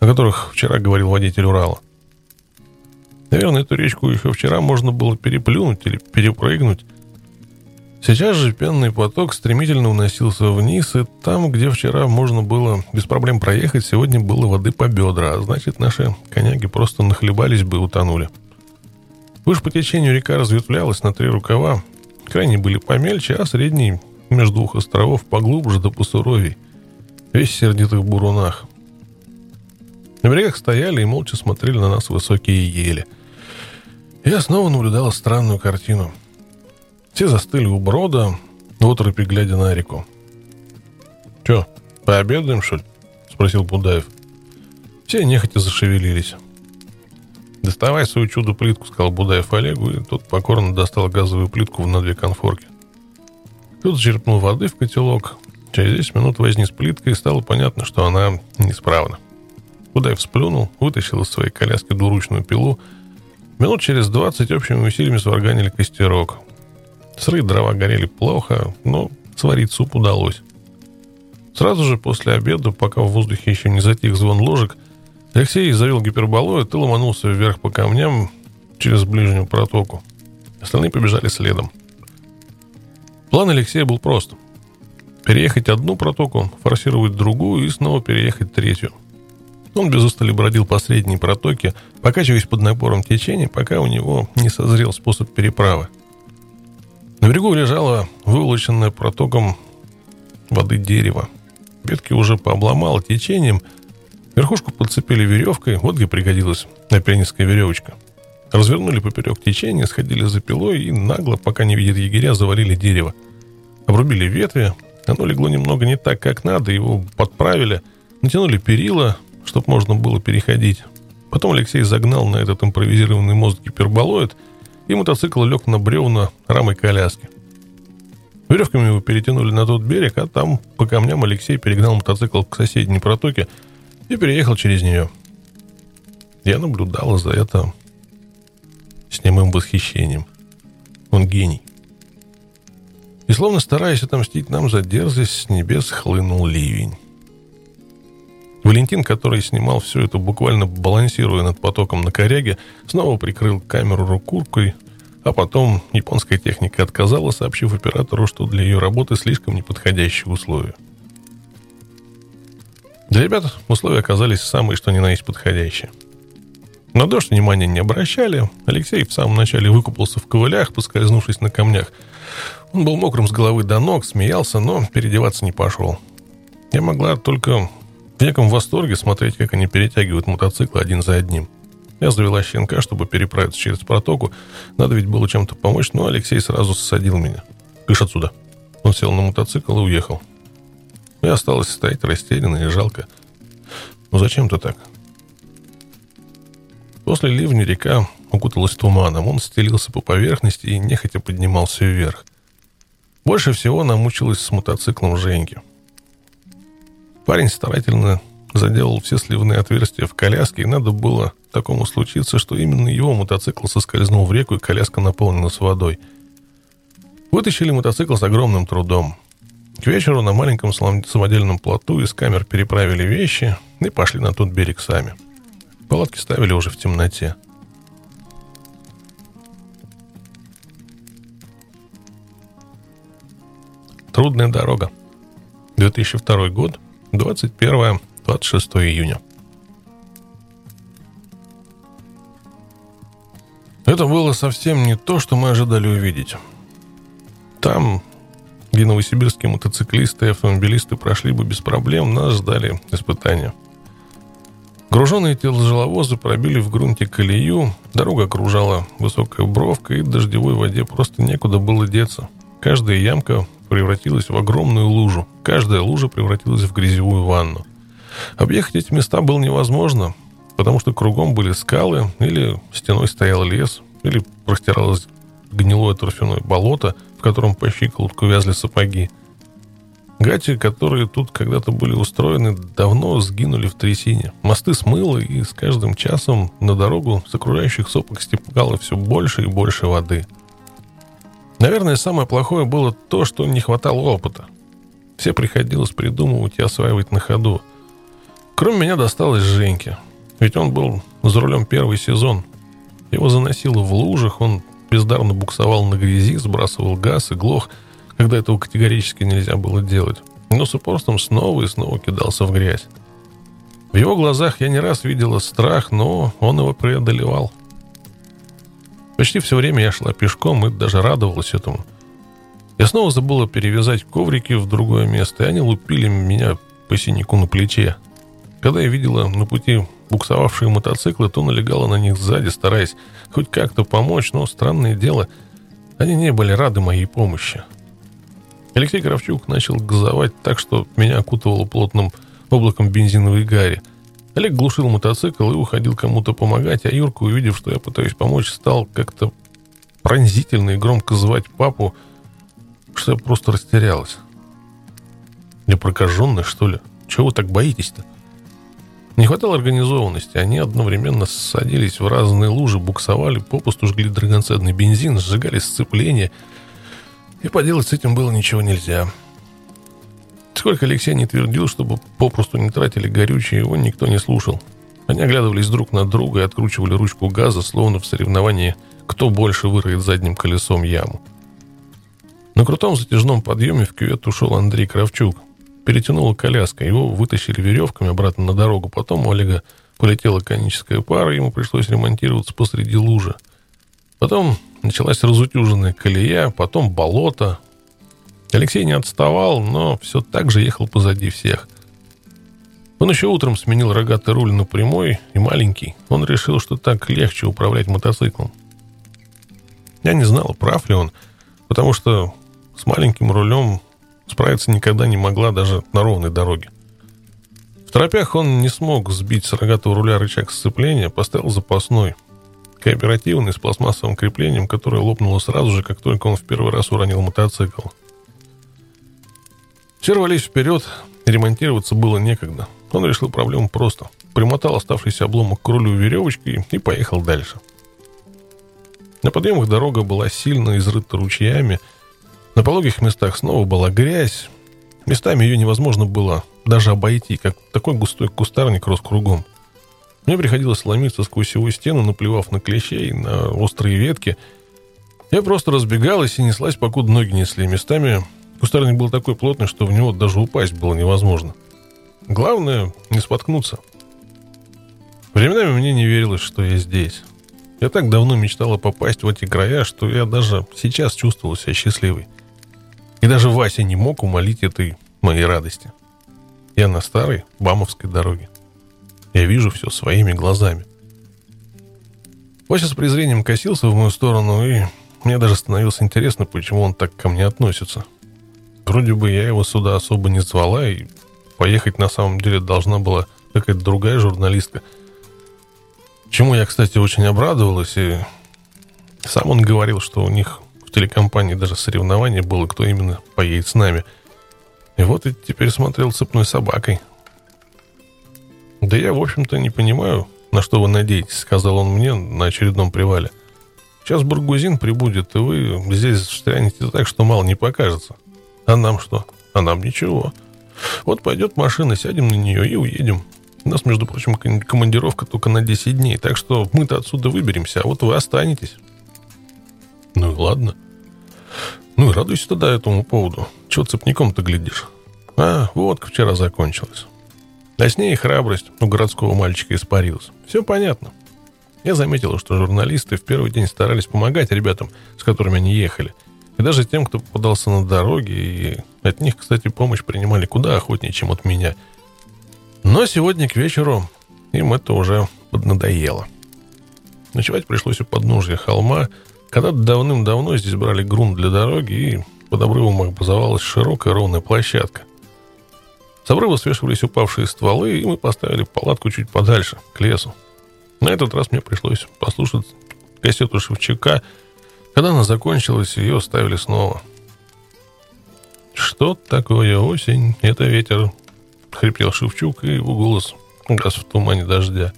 о которых вчера говорил водитель Урала. Наверное, эту речку еще вчера можно было переплюнуть или перепрыгнуть. Сейчас же пенный поток стремительно уносился вниз, и там, где вчера можно было без проблем проехать, сегодня было воды по бедра, а значит, наши коняги просто нахлебались бы и утонули. Выше по течению река разветвлялась на три рукава, крайние были помельче, а средний между двух островов поглубже да посуровей, весь в сердитых бурунах. На берегах стояли и молча смотрели на нас высокие ели. Я снова наблюдал странную картину. Все застыли у брода, в отрубе глядя на реку. «Че, пообедаем, что ли?» — спросил Будаев. Все нехотя зашевелились. «Доставай свою чудо-плитку», — сказал Будаев Олегу, и тот покорно достал газовую плитку на две конфорки. Тот зачерпнул воды в котелок. Через 10 минут возни с плиткой, и стало понятно, что она неисправна. Будаев сплюнул, вытащил из своей коляски двуручную пилу. Минут через 20 общими усилиями сварганили костерок. Сырые дрова горели плохо, но сварить суп удалось. Сразу же после обеда, пока в воздухе еще не затих звон ложек, Алексей завел гиперболоид и ломанулся вверх по камням через ближнюю протоку. Остальные побежали следом. План Алексея был прост. Переехать одну протоку, форсировать другую и снова переехать третью – он без устали бродил по средней протоке, покачиваясь под напором течения, пока у него не созрел способ переправы. На берегу лежало выволоченное протоком воды дерево. Ветки уже пообломало течением, верхушку подцепили веревкой, вот где пригодилась напильницкая веревочка. Развернули поперек течения, сходили за пилой и нагло, пока не видит егеря, завалили дерево. Обрубили ветви, оно легло немного не так, как надо, его подправили, натянули перила, чтобы можно было переходить. Потом Алексей загнал на этот импровизированный мост гиперболоид, и мотоцикл лег на бревна рамы коляски. Веревками его перетянули на тот берег, а там по камням Алексей перегнал мотоцикл к соседней протоке и переехал через нее. Я наблюдал за это с немым восхищением. Он гений. И словно стараясь отомстить нам за дерзость, с небес хлынул ливень. Валентин, который снимал все это, буквально балансируя над потоком на коряге, снова прикрыл камеру рукуркой, а потом японская техника отказала, сообщив оператору, что для ее работы слишком неподходящие условия. Для ребят условия оказались самые, что ни на есть подходящие. На дождь внимания не обращали. Алексей в самом начале выкупался в ковылях, поскользнувшись на камнях. Он был мокрым с головы до ног, смеялся, но переодеваться не пошел. Я могла только в неком восторге смотреть, как они перетягивают мотоциклы один за одним. Я завела щенка, чтобы переправиться через протоку. Надо ведь было чем-то помочь, но Алексей сразу сосадил меня. «Кыш отсюда!» Он сел на мотоцикл и уехал. Я осталась стоять растерянно и жалко. «Ну зачем ты так?» После ливня река укуталась туманом. Он стелился по поверхности и нехотя поднимался вверх. Больше всего намучилась с мотоциклом Женьки. Парень старательно заделал все сливные отверстия в коляске, и надо было такому случиться, что именно его мотоцикл соскользнул в реку, и коляска наполнилась водой. Вытащили мотоцикл с огромным трудом. К вечеру на маленьком самодельном плоту из камер переправили вещи и пошли на тот берег сами. Палатки ставили уже в темноте. Трудная дорога. 2002 год. 21-26 июня. Это было совсем не то, что мы ожидали увидеть. Там, где новосибирские мотоциклисты и автомобилисты прошли бы без проблем, нас ждали испытания. Груженные тяжеловозы пробили в грунте колею, дорога окружала высокая бровка, и дождевой воде просто некуда было деться. Каждая ямка превратилась в огромную лужу, каждая лужа превратилась в грязевую ванну. Объехать эти места было невозможно, потому что кругом были скалы, или стеной стоял лес, или простиралось гнилое торфяное болото, в котором по щиколотку вязли сапоги – Гати, которые тут когда-то были устроены, давно сгинули в трясине. Мосты смыло, и с каждым часом на дорогу с окружающих сопок стекало все больше и больше воды. Наверное, самое плохое было то, что не хватало опыта. Все приходилось придумывать и осваивать на ходу. Кроме меня досталось Женьке. Ведь он был за рулем первый сезон. Его заносило в лужах, он бездарно буксовал на грязи, сбрасывал газ и глох – когда этого категорически нельзя было делать, но с упорством снова и снова кидался в грязь. В его глазах я не раз видела страх, но он его преодолевал. Почти все время я шла пешком и даже радовалась этому. Я снова забыла перевязать коврики в другое место, и они лупили меня по синяку на плече. Когда я видела на пути буксовавшие мотоциклы, то налегала на них сзади, стараясь хоть как-то помочь, но странное дело, они не были рады моей помощи. Алексей Кравчук начал газовать так, что меня окутывало плотным облаком бензиновой гари. Олег глушил мотоцикл и уходил кому-то помогать, а Юрка, увидев, что я пытаюсь помочь, стал как-то пронзительно и громко звать папу, что я просто растерялась. Я прокаженный, что ли? Чего вы так боитесь-то? Не хватало организованности. Они одновременно садились в разные лужи, буксовали, попусту жгли драгоценный бензин, сжигали сцепление — и поделать с этим было ничего нельзя. Сколько Алексей не твердил, чтобы попросту не тратили горючее, его никто не слушал. Они оглядывались друг на друга и откручивали ручку газа, словно в соревновании, кто больше выроет задним колесом яму. На крутом затяжном подъеме в кювет ушел Андрей Кравчук. Перетянула коляска, его вытащили веревками обратно на дорогу. Потом у Олега полетела коническая пара, ему пришлось ремонтироваться посреди лужи. Потом началась разутюженная колея, потом болото. Алексей не отставал, но все так же ехал позади всех. Он еще утром сменил рогатый руль на прямой и маленький. Он решил, что так легче управлять мотоциклом. Я не знал, прав ли он, потому что с маленьким рулем справиться никогда не могла даже на ровной дороге. В тропях он не смог сбить с рогатого руля рычаг сцепления, поставил запасной – кооперативный с пластмассовым креплением, которое лопнуло сразу же, как только он в первый раз уронил мотоцикл. Все рвались вперед, ремонтироваться было некогда. Он решил проблему просто. Примотал оставшийся обломок к рулю веревочкой и поехал дальше. На подъемах дорога была сильно изрыта ручьями. На пологих местах снова была грязь. Местами ее невозможно было даже обойти, как такой густой кустарник рос кругом. Мне приходилось ломиться сквозь его стену, наплевав на клещей, на острые ветки. Я просто разбегалась и неслась, покуда ноги несли. Местами кустарник был такой плотный, что в него даже упасть было невозможно. Главное — не споткнуться. Временами мне не верилось, что я здесь. Я так давно мечтала попасть в эти края, что я даже сейчас чувствовал себя счастливой. И даже Вася не мог умолить этой моей радости. Я на старой Бамовской дороге. Я вижу все своими глазами. Вася с презрением косился в мою сторону, и мне даже становилось интересно, почему он так ко мне относится. Вроде бы я его сюда особо не звала, и поехать на самом деле должна была какая-то другая журналистка. Чему я, кстати, очень обрадовалась, и сам он говорил, что у них в телекомпании даже соревнование было, кто именно поедет с нами. И вот и теперь смотрел цепной собакой, «Да я, в общем-то, не понимаю, на что вы надеетесь», — сказал он мне на очередном привале. «Сейчас Бургузин прибудет, и вы здесь встрянете так, что мало не покажется. А нам что? А нам ничего. Вот пойдет машина, сядем на нее и уедем. У нас, между прочим, командировка только на 10 дней, так что мы-то отсюда выберемся, а вот вы останетесь». «Ну и ладно. Ну и радуйся тогда этому поводу. Чего цепняком-то глядишь? А, водка вчера закончилась». А с ней храбрость у городского мальчика испарилась. Все понятно. Я заметил, что журналисты в первый день старались помогать ребятам, с которыми они ехали. И даже тем, кто попадался на дороге, и от них, кстати, помощь принимали куда охотнее, чем от меня. Но сегодня к вечеру им это уже поднадоело. Ночевать пришлось у подножья холма. Когда-то давным-давно здесь брали грунт для дороги, и под обрывом образовалась широкая ровная площадка. С обрыва свешивались упавшие стволы, и мы поставили палатку чуть подальше, к лесу. На этот раз мне пришлось послушать кассету Шевчука. Когда она закончилась, ее ставили снова. «Что такое осень? Это ветер», — хрипел Шевчук, и его голос газ в тумане дождя.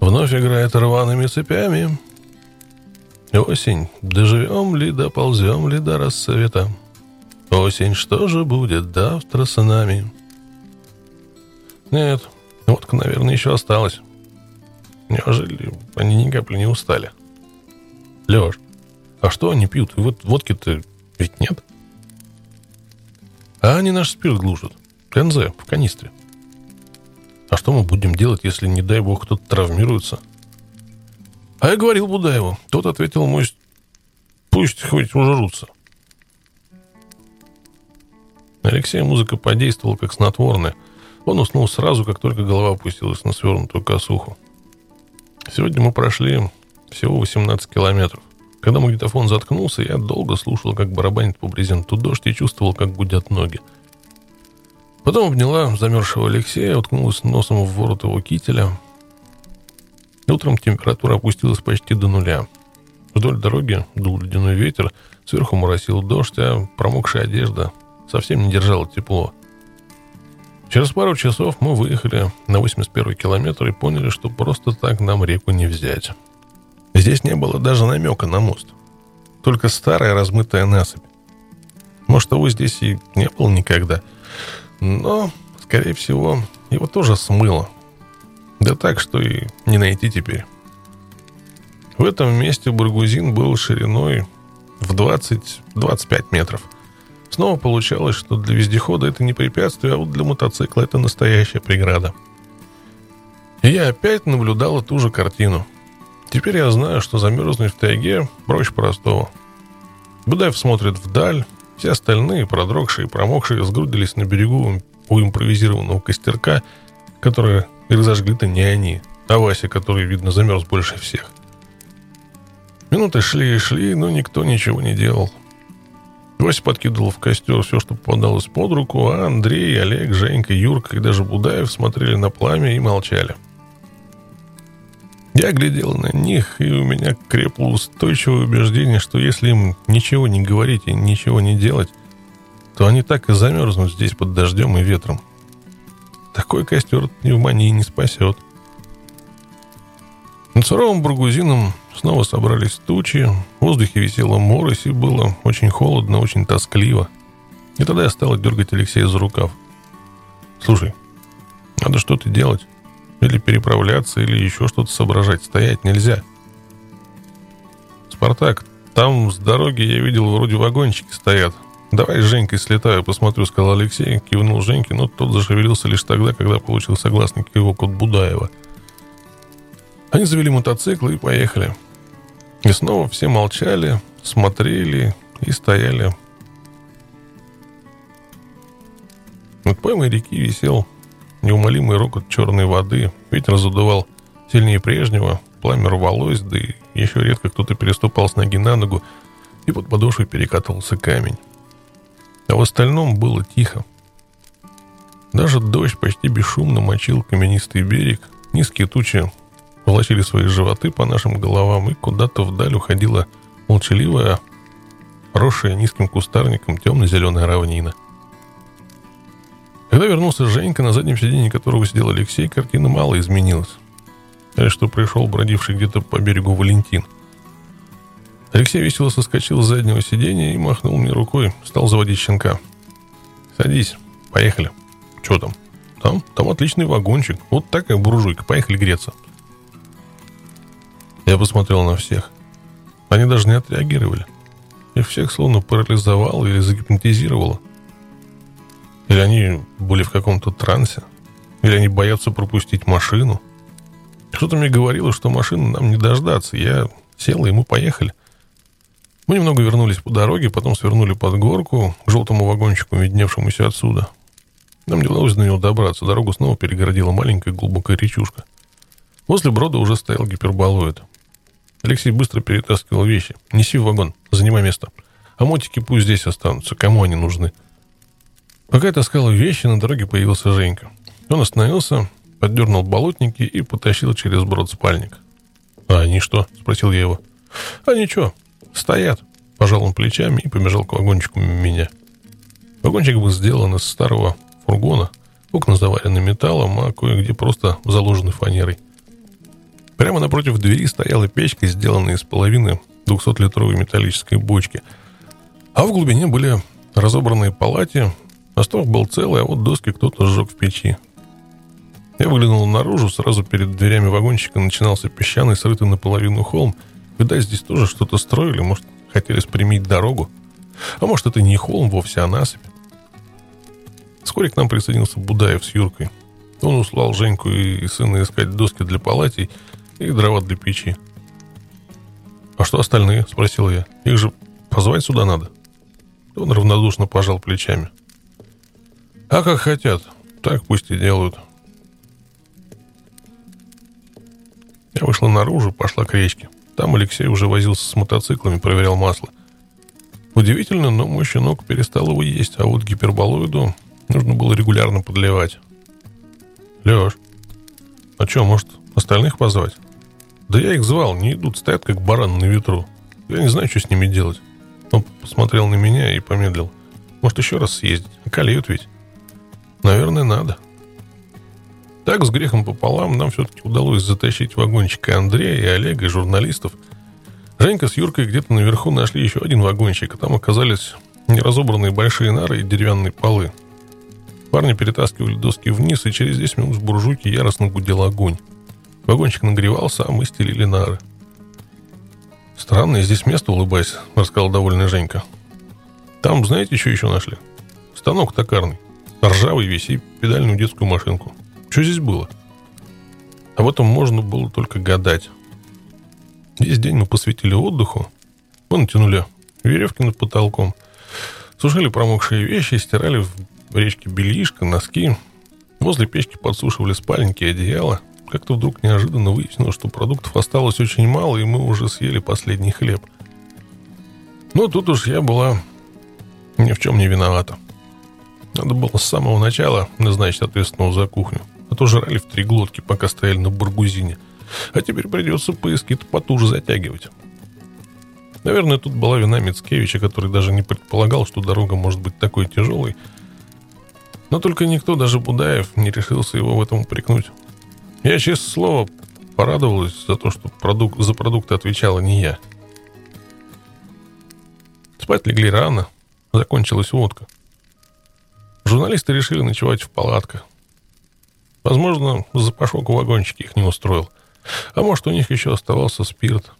«Вновь играет рваными цепями. Осень, доживем ли, доползем ли до рассвета? Осень, что же будет завтра с нами?» Нет, водка, наверное, еще осталась. Неужели они ни капли не устали? Леш, а что они пьют? Вот водки-то ведь нет. А они наш спирт глушат. КНЗ в канистре. А что мы будем делать, если, не дай бог, кто-то травмируется? А я говорил Будаеву. Тот ответил мой, пусть хоть ужрутся. Алексея музыка подействовала как снотворная. Он уснул сразу, как только голова опустилась на свернутую косуху. Сегодня мы прошли всего 18 километров. Когда магнитофон заткнулся, я долго слушал, как барабанит по брезенту дождь и чувствовал, как гудят ноги. Потом обняла замерзшего Алексея, уткнулась носом в ворот его кителя. Утром температура опустилась почти до нуля. Вдоль дороги дул ледяной ветер, сверху моросил дождь, а промокшая одежда совсем не держала тепло. Через пару часов мы выехали на 81 километр и поняли, что просто так нам реку не взять. Здесь не было даже намека на мост. Только старая размытая насыпь. Может, его здесь и не было никогда. Но, скорее всего, его тоже смыло. Да так, что и не найти теперь. В этом месте Бургузин был шириной в 20-25 метров – Снова получалось, что для вездехода это не препятствие, а вот для мотоцикла это настоящая преграда. И я опять наблюдала ту же картину. Теперь я знаю, что замерзнуть в тайге проще простого. Будаев смотрит вдаль, все остальные, продрогшие и промокшие, сгрудились на берегу у импровизированного костерка, который разожгли-то не они, а Вася, который, видно, замерз больше всех. Минуты шли и шли, но никто ничего не делал. Вася подкидывал в костер все, что попадалось под руку, а Андрей, Олег, Женька, Юрка и даже Будаев смотрели на пламя и молчали. Я глядел на них, и у меня крепло устойчивое убеждение, что если им ничего не говорить и ничего не делать, то они так и замерзнут здесь под дождем и ветром. Такой костер от пневмонии не спасет. Над суровым бургузином Снова собрались тучи, в воздухе висела морось, и было очень холодно, очень тоскливо. И тогда я стал дергать Алексея за рукав. «Слушай, надо что-то делать. Или переправляться, или еще что-то соображать. Стоять нельзя». «Спартак, там с дороги я видел, вроде вагончики стоят. Давай с Женькой слетаю, посмотрю», — сказал Алексей. Кивнул Женьке, но тот зашевелился лишь тогда, когда получил согласник его код Будаева. Они завели мотоцикл и поехали. И снова все молчали, смотрели и стояли. Над поймой реки висел неумолимый рокот черной воды. Ветер задувал сильнее прежнего, пламя рвалось, да и еще редко кто-то переступал с ноги на ногу, и под подошвой перекатывался камень. А в остальном было тихо. Даже дождь почти бесшумно мочил каменистый берег, низкие тучи волочили свои животы по нашим головам, и куда-то вдаль уходила молчаливая, росшая низким кустарником темно-зеленая равнина. Когда вернулся Женька, на заднем сиденье которого сидел Алексей, картина мало изменилась. А что пришел бродивший где-то по берегу Валентин. Алексей весело соскочил с заднего сиденья и махнул мне рукой, стал заводить щенка. «Садись, поехали». «Что там?» «Там, там отличный вагончик. Вот такая буржуйка. Поехали греться». Я посмотрел на всех. Они даже не отреагировали. Их всех словно парализовало или загипнотизировало. Или они были в каком-то трансе. Или они боятся пропустить машину. Что-то мне говорило, что машины нам не дождаться. Я сел, и мы поехали. Мы немного вернулись по дороге, потом свернули под горку к желтому вагончику, видневшемуся отсюда. Нам не удалось до него добраться. Дорогу снова перегородила маленькая глубокая речушка. Возле брода уже стоял гиперболоид. Алексей быстро перетаскивал вещи. «Неси в вагон, занимай место. А мотики пусть здесь останутся. Кому они нужны?» Пока я таскал вещи, на дороге появился Женька. Он остановился, поддернул болотники и потащил через брод спальник. «А они что?» — спросил я его. «А ничего, стоят». Пожал он плечами и побежал к вагончику меня. Вагончик был сделан из старого фургона. Окна заварены металлом, а кое-где просто заложены фанерой. Прямо напротив двери стояла печка, сделанная из половины 200-литровой металлической бочки. А в глубине были разобранные палати. Остов был целый, а вот доски кто-то сжег в печи. Я выглянул наружу, сразу перед дверями вагончика начинался песчаный, срытый наполовину холм. Видать, здесь тоже что-то строили, может, хотели спрямить дорогу. А может, это не холм вовсе, а насыпь. Вскоре к нам присоединился Будаев с Юркой. Он услал Женьку и сына искать доски для палатей и дрова для печи. «А что остальные?» – спросил я. «Их же позвать сюда надо». Он равнодушно пожал плечами. «А как хотят, так пусть и делают». Я вышла наружу, пошла к речке. Там Алексей уже возился с мотоциклами, проверял масло. Удивительно, но мой щенок перестал его есть, а вот гиперболоиду нужно было регулярно подливать. Леш, а что, может, остальных позвать? Да я их звал, не идут, стоят как баран на ветру. Я не знаю, что с ними делать. Он посмотрел на меня и помедлил. Может, еще раз съездить? Околеют ведь. Наверное, надо. Так, с грехом пополам, нам все-таки удалось затащить вагончик Андрея, и Олега, и журналистов – Женька с Юркой где-то наверху нашли еще один вагончик, а там оказались неразобранные большие нары и деревянные полы. Парни перетаскивали доски вниз, и через 10 минут в буржуйке яростно гудел огонь. Вагончик нагревался, а мы стелили нары. «Странное здесь место, улыбаясь», — рассказал довольный Женька. «Там, знаете, что еще нашли? Станок токарный. Ржавый весь и педальную детскую машинку. Что здесь было?» Об этом можно было только гадать. Весь день мы посвятили отдыху. Мы натянули веревки над потолком, сушили промокшие вещи, стирали в речке бельишко, носки. Возле печки подсушивали спальники и одеяла. Как-то вдруг неожиданно выяснилось, что продуктов осталось очень мало, и мы уже съели последний хлеб. Но тут уж я была ни в чем не виновата. Надо было с самого начала назначить ответственного за кухню. А то жрали в три глотки, пока стояли на баргузине – а теперь придется поиски-то потуже затягивать. Наверное, тут была вина Мицкевича, который даже не предполагал, что дорога может быть такой тяжелой. Но только никто, даже Будаев, не решился его в этом упрекнуть. Я, честное слово, порадовалась за то, что продукт, за продукты отвечала не я. Спать легли рано, закончилась водка. Журналисты решили ночевать в палатках. Возможно, запашок в вагончике их не устроил. А может, у них еще оставался спирт.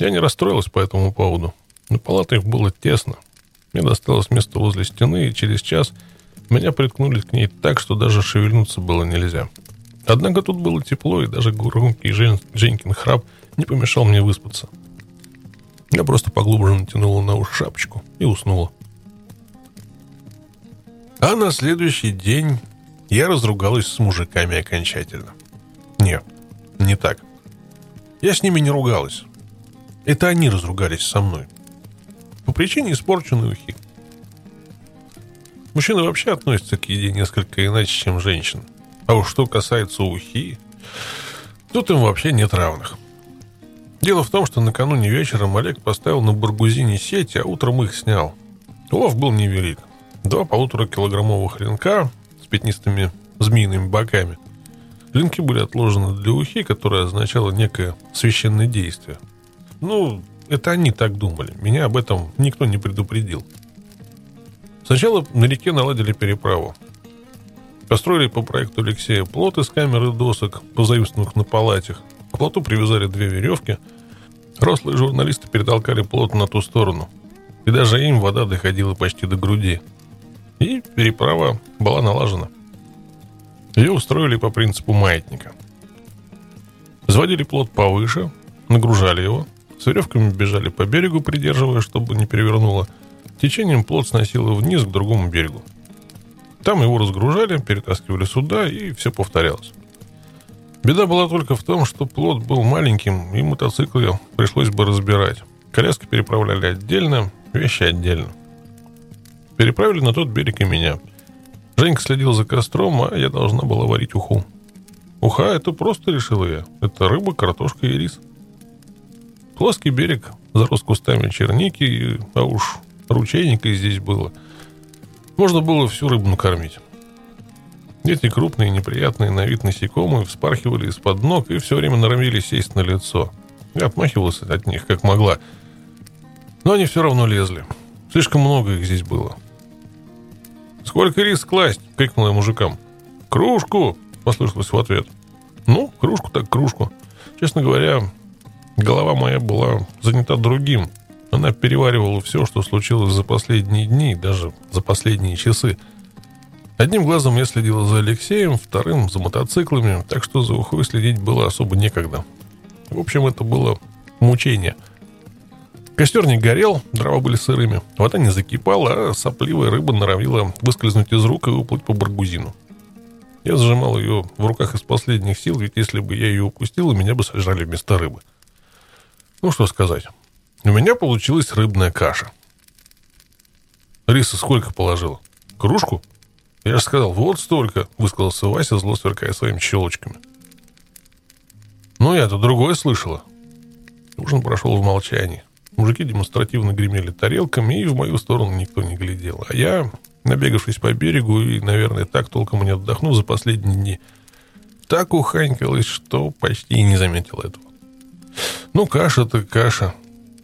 Я не расстроилась по этому поводу. На палатах было тесно. Мне досталось место возле стены, и через час меня приткнули к ней так, что даже шевельнуться было нельзя. Однако тут было тепло, и даже громкий Жен... Женькин храп не помешал мне выспаться. Я просто поглубже натянула на уши шапочку и уснула. А на следующий день я разругалась с мужиками окончательно. Нет, не так. Я с ними не ругалась. Это они разругались со мной. По причине испорченной ухи. Мужчины вообще относятся к еде несколько иначе, чем женщины. А уж что касается ухи, тут им вообще нет равных. Дело в том, что накануне вечером Олег поставил на Баргузине сети, а утром их снял. Улов был невелик. Два полутора килограммовых ренка с пятнистыми змеиными боками – Клинки были отложены для ухи, которое означало некое священное действие. Ну, это они так думали. Меня об этом никто не предупредил. Сначала на реке наладили переправу. Построили по проекту Алексея плот из камеры досок, позаимствованных на палатях. К плоту привязали две веревки. Рослые журналисты перетолкали плот на ту сторону. И даже им вода доходила почти до груди. И переправа была налажена. Ее устроили по принципу маятника. Заводили плот повыше, нагружали его, с веревками бежали по берегу, придерживая, чтобы не перевернуло. Течением плот сносило вниз к другому берегу. Там его разгружали, перетаскивали сюда, и все повторялось. Беда была только в том, что плод был маленьким, и мотоциклы пришлось бы разбирать. Коляски переправляли отдельно, вещи отдельно. Переправили на тот берег и меня. Женька следил за костром, а я должна была варить уху. Уха — это просто, решила я. Это рыба, картошка и рис. Плоский берег зарос кустами черники, а уж ручейника здесь было. Можно было всю рыбу накормить. Эти крупные, неприятные на вид насекомые вспархивали из-под ног и все время норовили сесть на лицо. Я отмахивался от них, как могла. Но они все равно лезли. Слишком много их здесь было. «Сколько рис класть?» — крикнул я мужикам. «Кружку!» — послышалось в ответ. «Ну, кружку так кружку. Честно говоря, голова моя была занята другим. Она переваривала все, что случилось за последние дни, даже за последние часы. Одним глазом я следила за Алексеем, вторым — за мотоциклами, так что за ухой следить было особо некогда. В общем, это было мучение — Костер не горел, дрова были сырыми. Вода не закипала, а сопливая рыба норовила выскользнуть из рук и уплыть по баргузину. Я сжимал ее в руках из последних сил, ведь если бы я ее упустил, меня бы сожрали вместо рыбы. Ну, что сказать. У меня получилась рыбная каша. Риса сколько положила? Кружку? Я же сказал, вот столько, высказался Вася, зло сверкая своими щелочками. Ну, я-то другое слышала. Ужин прошел в молчании. Мужики демонстративно гремели тарелками, и в мою сторону никто не глядел. А я, набегавшись по берегу и, наверное, так толком не отдохнув за последние дни, так уханькалась, что почти и не заметил этого. Ну, каша-то каша.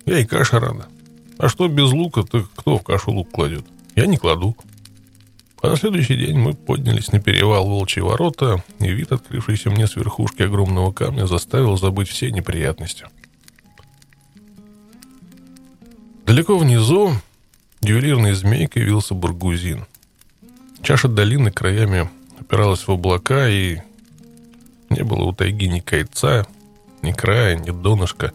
Я и каша рада. А что без лука, то кто в кашу лук кладет? Я не кладу. А на следующий день мы поднялись на перевал Волчьи ворота, и вид, открывшийся мне с верхушки огромного камня, заставил забыть все неприятности. Далеко внизу ювелирной змейкой вился бургузин. Чаша долины краями опиралась в облака, и не было у тайги ни кольца, ни края, ни донышка.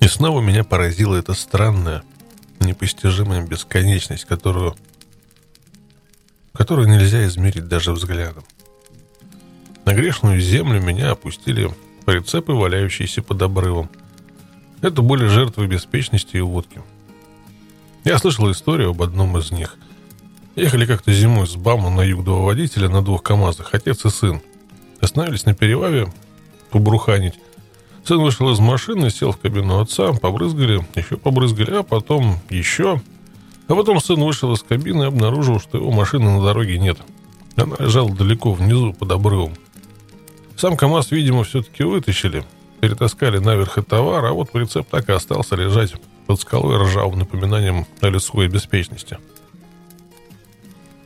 И снова меня поразила эта странная, непостижимая бесконечность, которую, которую нельзя измерить даже взглядом. На грешную землю меня опустили прицепы, валяющиеся под обрывом – это были жертвы беспечности и водки. Я слышал историю об одном из них. Ехали как-то зимой с БАМа на юг два водителя на двух КАМАЗах, отец и сын. Остановились на переваве побруханить. Сын вышел из машины, сел в кабину отца, побрызгали, еще побрызгали, а потом еще. А потом сын вышел из кабины и обнаружил, что его машины на дороге нет. Она лежала далеко внизу, под обрывом. Сам КАМАЗ, видимо, все-таки вытащили – перетаскали наверх и товар, а вот прицеп так и остался лежать под скалой ржавым напоминанием о людской беспечности.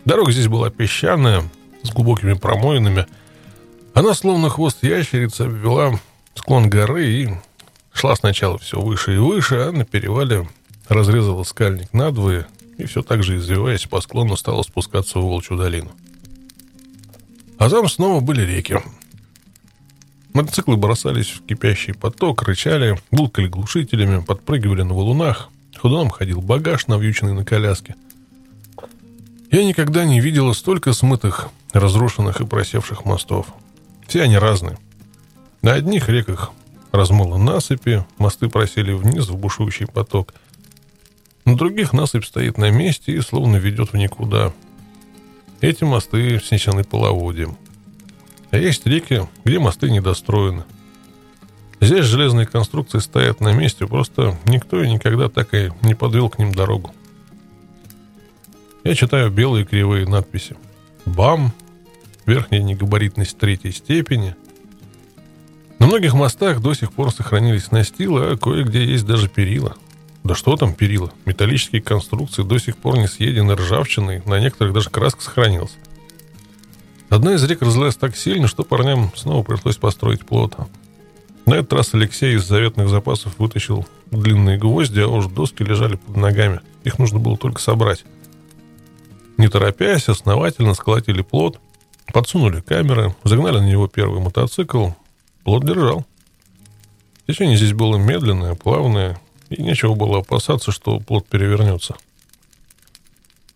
Дорога здесь была песчаная, с глубокими промоинами. Она, словно хвост ящерицы, обвела склон горы и шла сначала все выше и выше, а на перевале разрезала скальник надвое и все так же, извиваясь по склону, стала спускаться в Волчью долину. А там снова были реки. Мотоциклы бросались в кипящий поток, рычали, булкали глушителями, подпрыгивали на валунах. Ходуном ходил багаж, навьюченный на коляске. Я никогда не видела столько смытых, разрушенных и просевших мостов. Все они разные. На одних реках размыло насыпи, мосты просели вниз в бушующий поток. На других насыпь стоит на месте и словно ведет в никуда. Эти мосты снесены половодьем. А есть реки, где мосты недостроены. Здесь железные конструкции стоят на месте, просто никто и никогда так и не подвел к ним дорогу. Я читаю белые кривые надписи. БАМ, верхняя негабаритность третьей степени. На многих мостах до сих пор сохранились настилы, а кое-где есть даже перила. Да что там перила? Металлические конструкции до сих пор не съедены ржавчиной, на некоторых даже краска сохранилась. Одна из рек разлилась так сильно, что парням снова пришлось построить плот. На этот раз Алексей из заветных запасов вытащил длинные гвозди, а уж доски лежали под ногами. Их нужно было только собрать. Не торопясь, основательно сколотили плот, подсунули камеры, загнали на него первый мотоцикл. Плот держал. Течение здесь было медленное, плавное, и нечего было опасаться, что плот перевернется.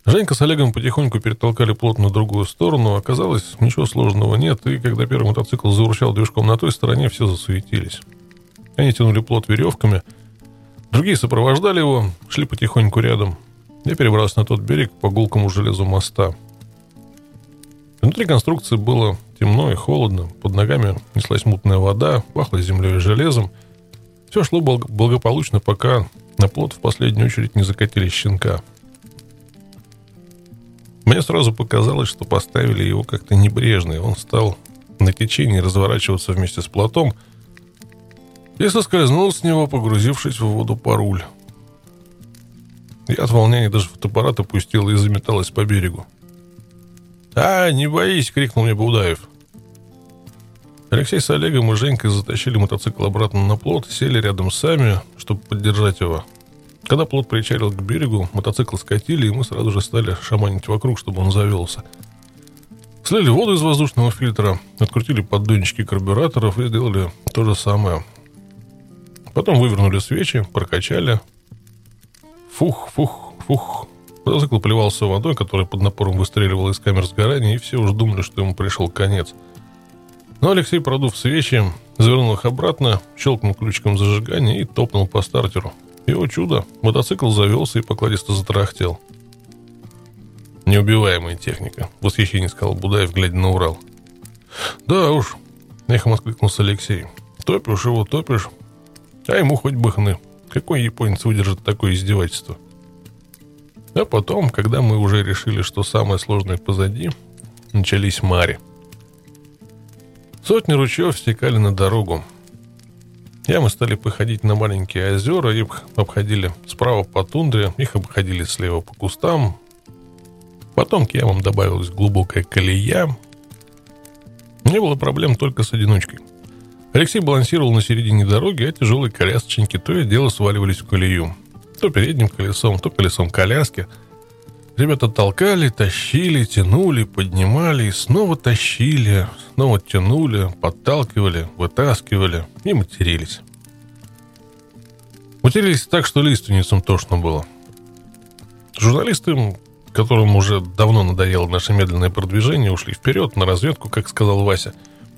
Женька с Олегом потихоньку перетолкали плот на другую сторону. Оказалось, ничего сложного нет, и когда первый мотоцикл заурчал движком на той стороне, все засуетились. Они тянули плот веревками, другие сопровождали его, шли потихоньку рядом. Я перебрался на тот берег по гулкому железу моста. Внутри конструкции было темно и холодно, под ногами неслась мутная вода, пахло землей и железом. Все шло благополучно, пока на плот в последнюю очередь не закатили щенка – мне сразу показалось, что поставили его как-то небрежно, и он стал на течении разворачиваться вместе с плотом и соскользнул с него, погрузившись в воду по руль. Я от волнения даже фотоаппарат опустил и заметалась по берегу. «А, не боись!» — крикнул мне Будаев. Алексей с Олегом и Женькой затащили мотоцикл обратно на плот, сели рядом сами, чтобы поддержать его. Когда плот причалил к берегу, мотоцикл скатили, и мы сразу же стали шаманить вокруг, чтобы он завелся. Слили воду из воздушного фильтра, открутили поддончики карбюраторов и сделали то же самое. Потом вывернули свечи, прокачали. Фух, фух, фух. Мотоцикл плевался водой, которая под напором выстреливала из камер сгорания, и все уже думали, что ему пришел конец. Но Алексей, продув свечи, завернул их обратно, щелкнул ключиком зажигания и топнул по стартеру. И, о чудо, мотоцикл завелся и покладисто затрахтел. «Неубиваемая техника», — в восхищении сказал Будаев, глядя на Урал. «Да уж», — эхом откликнулся Алексей. «Топишь его, топишь, а ему хоть бы хны. Какой японец выдержит такое издевательство?» А потом, когда мы уже решили, что самое сложное позади, начались мари. Сотни ручьев стекали на дорогу, Ямы стали походить на маленькие озера, их обходили справа по тундре, их обходили слева по кустам. Потом к ямам добавилась глубокая колея. Не было проблем только с одиночкой. Алексей балансировал на середине дороги, а тяжелые колясочники то и дело сваливались в колею. То передним колесом, то колесом коляски. Ребята толкали, тащили, тянули, поднимали и снова тащили, снова тянули, подталкивали, вытаскивали и матерились. Матерились так, что лиственницам тошно было. Журналисты, которым уже давно надоело наше медленное продвижение, ушли вперед на разведку, как сказал Вася.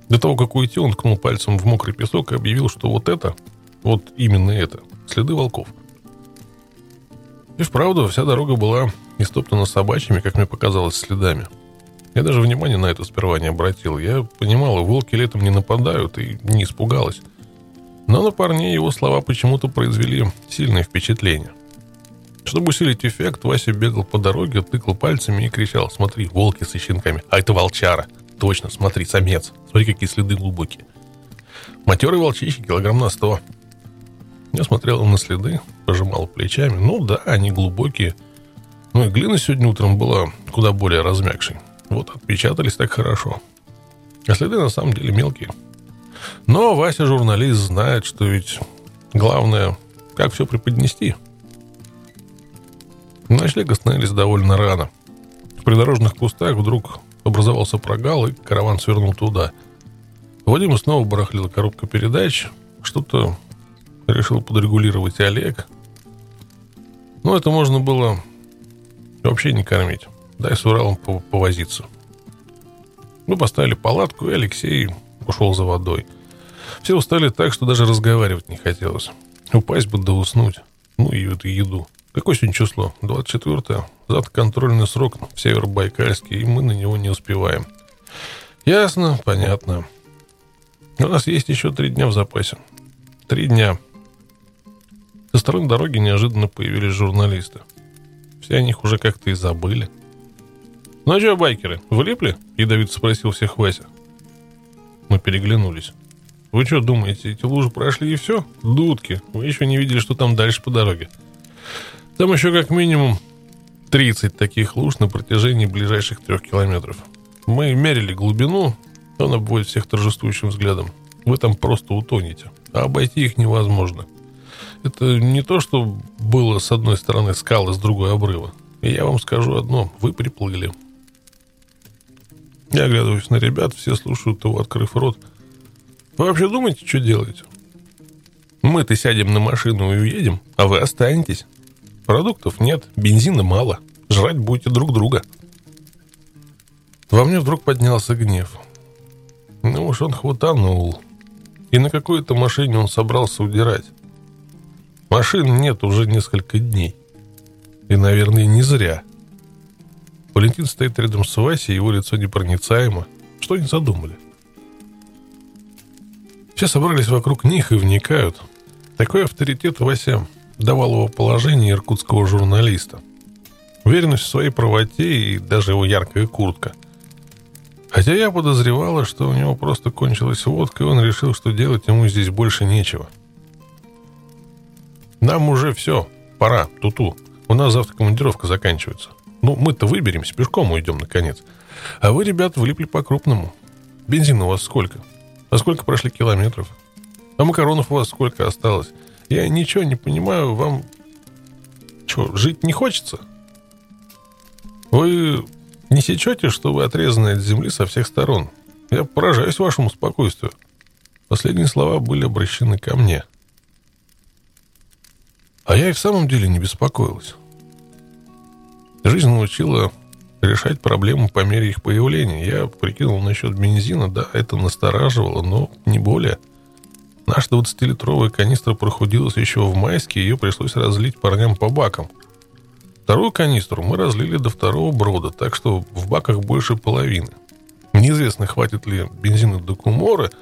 До того, как уйти, он ткнул пальцем в мокрый песок и объявил, что вот это, вот именно это, следы волков. И вправду, вся дорога была истоптана собачьими, как мне показалось, следами – я даже внимания на это сперва не обратил. Я понимал, волки летом не нападают и не испугалась. Но на парней его слова почему-то произвели сильное впечатление. Чтобы усилить эффект, Вася бегал по дороге, тыкал пальцами и кричал «Смотри, волки со щенками! А это волчара! Точно, смотри, самец! Смотри, какие следы глубокие!» Матерый волчище килограмм на сто. Я смотрел на следы, пожимал плечами. Ну да, они глубокие. Ну и глина сегодня утром была куда более размягшей. Вот отпечатались так хорошо. А следы на самом деле мелкие. Но Вася журналист знает, что ведь главное, как все преподнести. Ночлег остановились довольно рано. В придорожных кустах вдруг образовался прогал, и караван свернул туда. Вадима снова барахлила коробка передач. Что-то решил подрегулировать Олег. Но это можно было вообще не кормить. Дай с Уралом повозиться. Мы поставили палатку, и Алексей ушел за водой. Все устали так, что даже разговаривать не хотелось. Упасть бы да уснуть. Ну и эту еду. Какое сегодня число? 24-е. Завтра контрольный срок в Северобайкальске, и мы на него не успеваем. Ясно, понятно. У нас есть еще три дня в запасе. Три дня. Со стороны дороги неожиданно появились журналисты. Все о них уже как-то и забыли. «Ну что, байкеры, влипли?» – ядовито спросил всех Вася. Мы переглянулись. «Вы что думаете, эти лужи прошли и все? Дудки, вы еще не видели, что там дальше по дороге. Там еще как минимум 30 таких луж на протяжении ближайших трех километров. Мы мерили глубину, он обводит всех торжествующим взглядом. Вы там просто утонете, а обойти их невозможно. Это не то, что было с одной стороны скалы, с другой обрыва. И я вам скажу одно, вы приплыли. Я оглядываюсь на ребят, все слушают его, открыв рот. Вы вообще думаете, что делаете? Мы-то сядем на машину и уедем, а вы останетесь. Продуктов нет, бензина мало. Жрать будете друг друга. Во мне вдруг поднялся гнев. Ну уж он хватанул. И на какой-то машине он собрался удирать. Машин нет уже несколько дней. И, наверное, не зря. Валентин стоит рядом с Васей, его лицо непроницаемо. Что они задумали? Все собрались вокруг них и вникают. Такой авторитет Вася давал его положение иркутского журналиста. Уверенность в своей правоте и даже его яркая куртка. Хотя я подозревала, что у него просто кончилась водка, и он решил, что делать ему здесь больше нечего. Нам уже все, пора, туту. У нас завтра командировка заканчивается. Ну, мы-то выберемся, пешком уйдем, наконец. А вы, ребят, влипли по-крупному. Бензина у вас сколько? А сколько прошли километров? А макаронов у вас сколько осталось? Я ничего не понимаю, вам... Что, жить не хочется? Вы не сечете, что вы отрезаны от земли со всех сторон? Я поражаюсь вашему спокойствию. Последние слова были обращены ко мне. А я и в самом деле не беспокоилась. Жизнь научила решать проблемы по мере их появления. Я прикинул насчет бензина, да, это настораживало, но не более. Наша 20-литровая канистра прохудилась еще в майске, ее пришлось разлить парням по бакам. Вторую канистру мы разлили до второго брода, так что в баках больше половины. Неизвестно, хватит ли бензина до Кумора.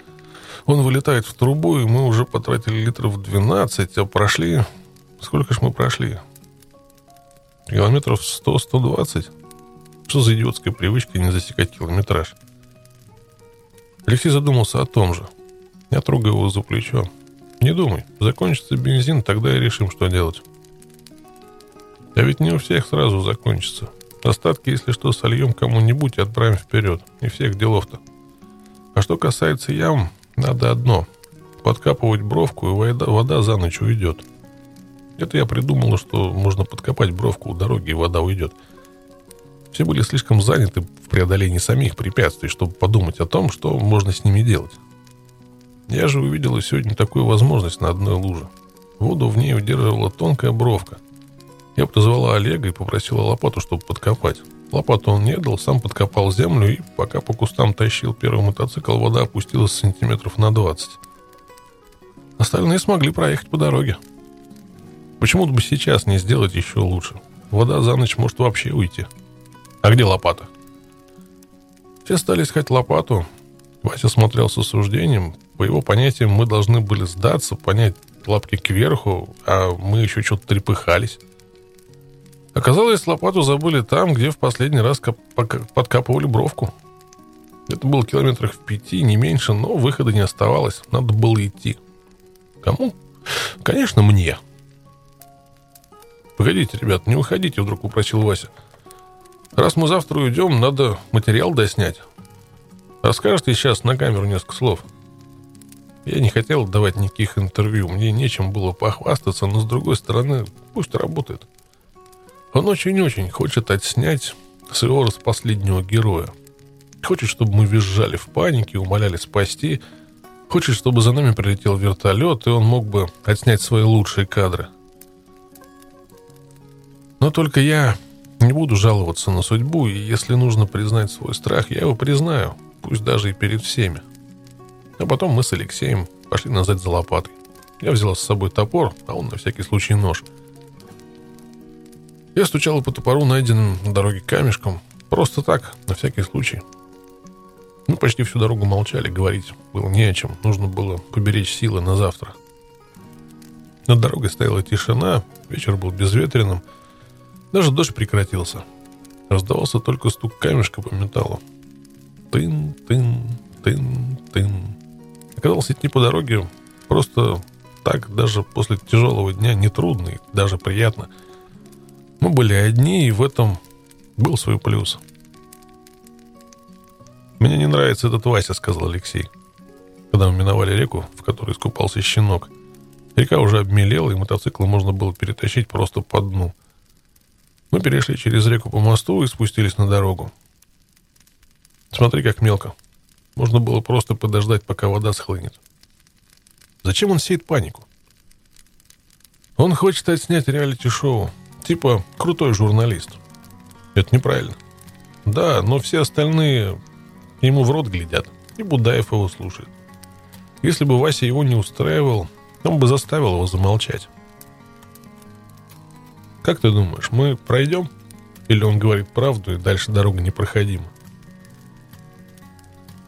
Он вылетает в трубу, и мы уже потратили литров 12, а прошли... Сколько ж мы прошли? Километров 100-120? Что за идиотская привычка не засекать километраж? Алексей задумался о том же. Я трогаю его за плечо. Не думай, закончится бензин, тогда и решим, что делать. А ведь не у всех сразу закончится. Остатки, если что, сольем кому-нибудь и отправим вперед. И всех делов-то. А что касается ям, надо одно. Подкапывать бровку, и вода, вода за ночь уйдет. Это я придумала, что можно подкопать бровку у дороги, и вода уйдет. Все были слишком заняты в преодолении самих препятствий, чтобы подумать о том, что можно с ними делать. Я же увидела сегодня такую возможность на одной луже. Воду в ней удерживала тонкая бровка. Я подозвала Олега и попросила лопату, чтобы подкопать. Лопату он не дал, сам подкопал землю, и пока по кустам тащил первый мотоцикл, вода опустилась сантиметров на 20. Остальные смогли проехать по дороге. Почему бы сейчас не сделать еще лучше? Вода за ночь может вообще уйти. А где лопата? Все стали искать лопату. Вася смотрел с осуждением. По его понятиям, мы должны были сдаться, понять лапки кверху, а мы еще что-то трепыхались. Оказалось, лопату забыли там, где в последний раз подкапывали бровку. Это было километрах в пяти, не меньше, но выхода не оставалось. Надо было идти. Кому? Конечно, мне. «Погодите, ребят, не уходите», — вдруг попросил Вася. «Раз мы завтра уйдем, надо материал доснять. Расскажете сейчас на камеру несколько слов?» Я не хотел давать никаких интервью, мне нечем было похвастаться, но с другой стороны, пусть работает. Он очень-очень хочет отснять своего распоследнего героя. Хочет, чтобы мы визжали в панике, умоляли спасти. Хочет, чтобы за нами прилетел вертолет, и он мог бы отснять свои лучшие кадры. Но только я не буду жаловаться на судьбу, и если нужно признать свой страх, я его признаю, пусть даже и перед всеми. А потом мы с Алексеем пошли назад за лопатой. Я взяла с собой топор, а он на всякий случай нож. Я стучала по топору, найденным на дороге камешком, просто так, на всякий случай. Мы почти всю дорогу молчали, говорить было не о чем. Нужно было поберечь силы на завтра. Над дорогой стояла тишина, вечер был безветренным — даже дождь прекратился. Раздавался только стук камешка по металлу. Тын, тын, тын, тын. Оказалось, идти по дороге просто так, даже после тяжелого дня, нетрудно и даже приятно. Мы были одни, и в этом был свой плюс. «Мне не нравится этот Вася», — сказал Алексей, когда мы миновали реку, в которой искупался щенок. Река уже обмелела, и мотоциклы можно было перетащить просто по дну — мы перешли через реку по мосту и спустились на дорогу. Смотри, как мелко. Можно было просто подождать, пока вода схлынет. Зачем он сеет панику? Он хочет отснять реалити-шоу. Типа крутой журналист. Это неправильно. Да, но все остальные ему в рот глядят, и Будаев его слушает. Если бы Вася его не устраивал, он бы заставил его замолчать. Как ты думаешь, мы пройдем? Или он говорит правду, и дальше дорога непроходима?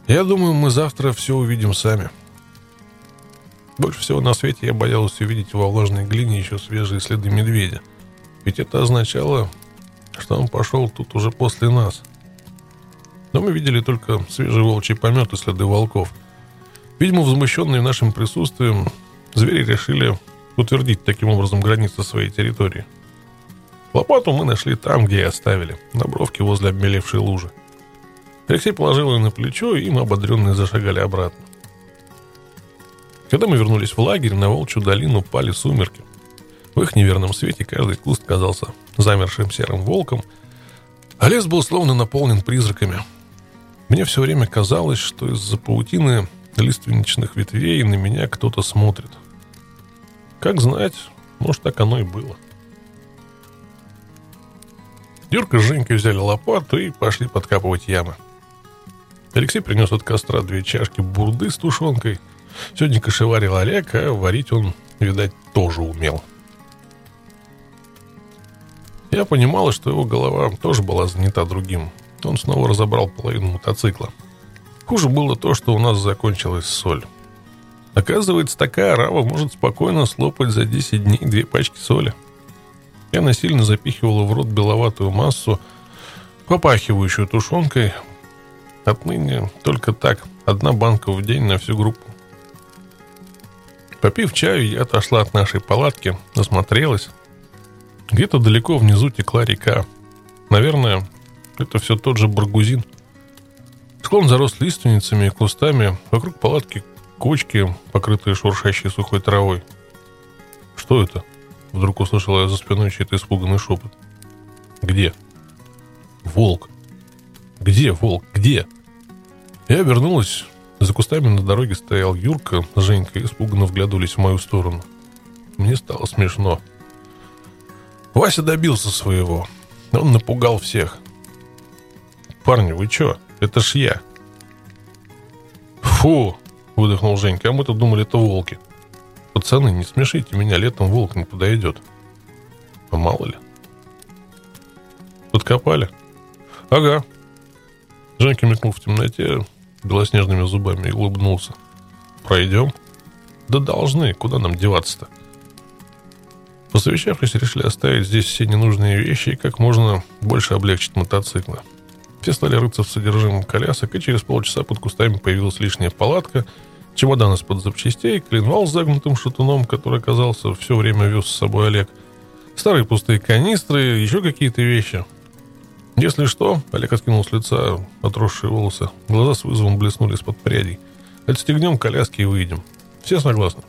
Я думаю, мы завтра все увидим сами. Больше всего на свете я боялся увидеть во влажной глине еще свежие следы медведя. Ведь это означало, что он пошел тут уже после нас. Но мы видели только свежий волчий помет и следы волков. Видимо, возмущенные нашим присутствием, звери решили утвердить таким образом границы своей территории. Лопату мы нашли там, где и оставили, на бровке возле обмелевшей лужи. Алексей положил ее на плечо, и мы, ободренные, зашагали обратно. Когда мы вернулись в лагерь, на Волчью долину пали сумерки. В их неверном свете каждый куст казался замершим серым волком, а лес был словно наполнен призраками. Мне все время казалось, что из-за паутины лиственничных ветвей на меня кто-то смотрит. Как знать, может, так оно и было. — Юрка с Женькой взяли лопату и пошли подкапывать ямы. Алексей принес от костра две чашки бурды с тушенкой. Сегодня кошеварил Олег, а варить он, видать, тоже умел. Я понимала, что его голова тоже была занята другим. Он снова разобрал половину мотоцикла. Хуже было то, что у нас закончилась соль. Оказывается, такая арава может спокойно слопать за 10 дней две пачки соли. Я насильно запихивала в рот беловатую массу, попахивающую тушенкой. Отныне только так, одна банка в день на всю группу. Попив чаю, я отошла от нашей палатки, осмотрелась. Где-то далеко внизу текла река. Наверное, это все тот же Баргузин. Склон зарос лиственницами и кустами. Вокруг палатки кочки, покрытые шуршащей сухой травой. Что это? Вдруг услышала я за спиной чей-то испуганный шепот. «Где?» «Волк!» «Где волк? Где?» Я обернулась. За кустами на дороге стоял Юрка с Женькой, испуганно вглядывались в мою сторону. Мне стало смешно. Вася добился своего. Он напугал всех. «Парни, вы чё? Это ж я!» «Фу!» — выдохнул Женька. «А мы-то думали, это волки!» Пацаны, не смешите меня, летом волк не подойдет. А мало ли. Подкопали? Ага. Женька метнул в темноте белоснежными зубами и улыбнулся. Пройдем? Да должны, куда нам деваться-то? Посовещавшись, решили оставить здесь все ненужные вещи и как можно больше облегчить мотоциклы. Все стали рыться в содержимом колясок, и через полчаса под кустами появилась лишняя палатка – чемодан из-под запчастей, клинвал с загнутым шатуном, который, оказался, все время вез с собой Олег, старые пустые канистры, еще какие-то вещи. Если что, Олег откинул с лица отросшие волосы, глаза с вызовом блеснули из-под прядей. Отстегнем коляски и выйдем. Все согласны?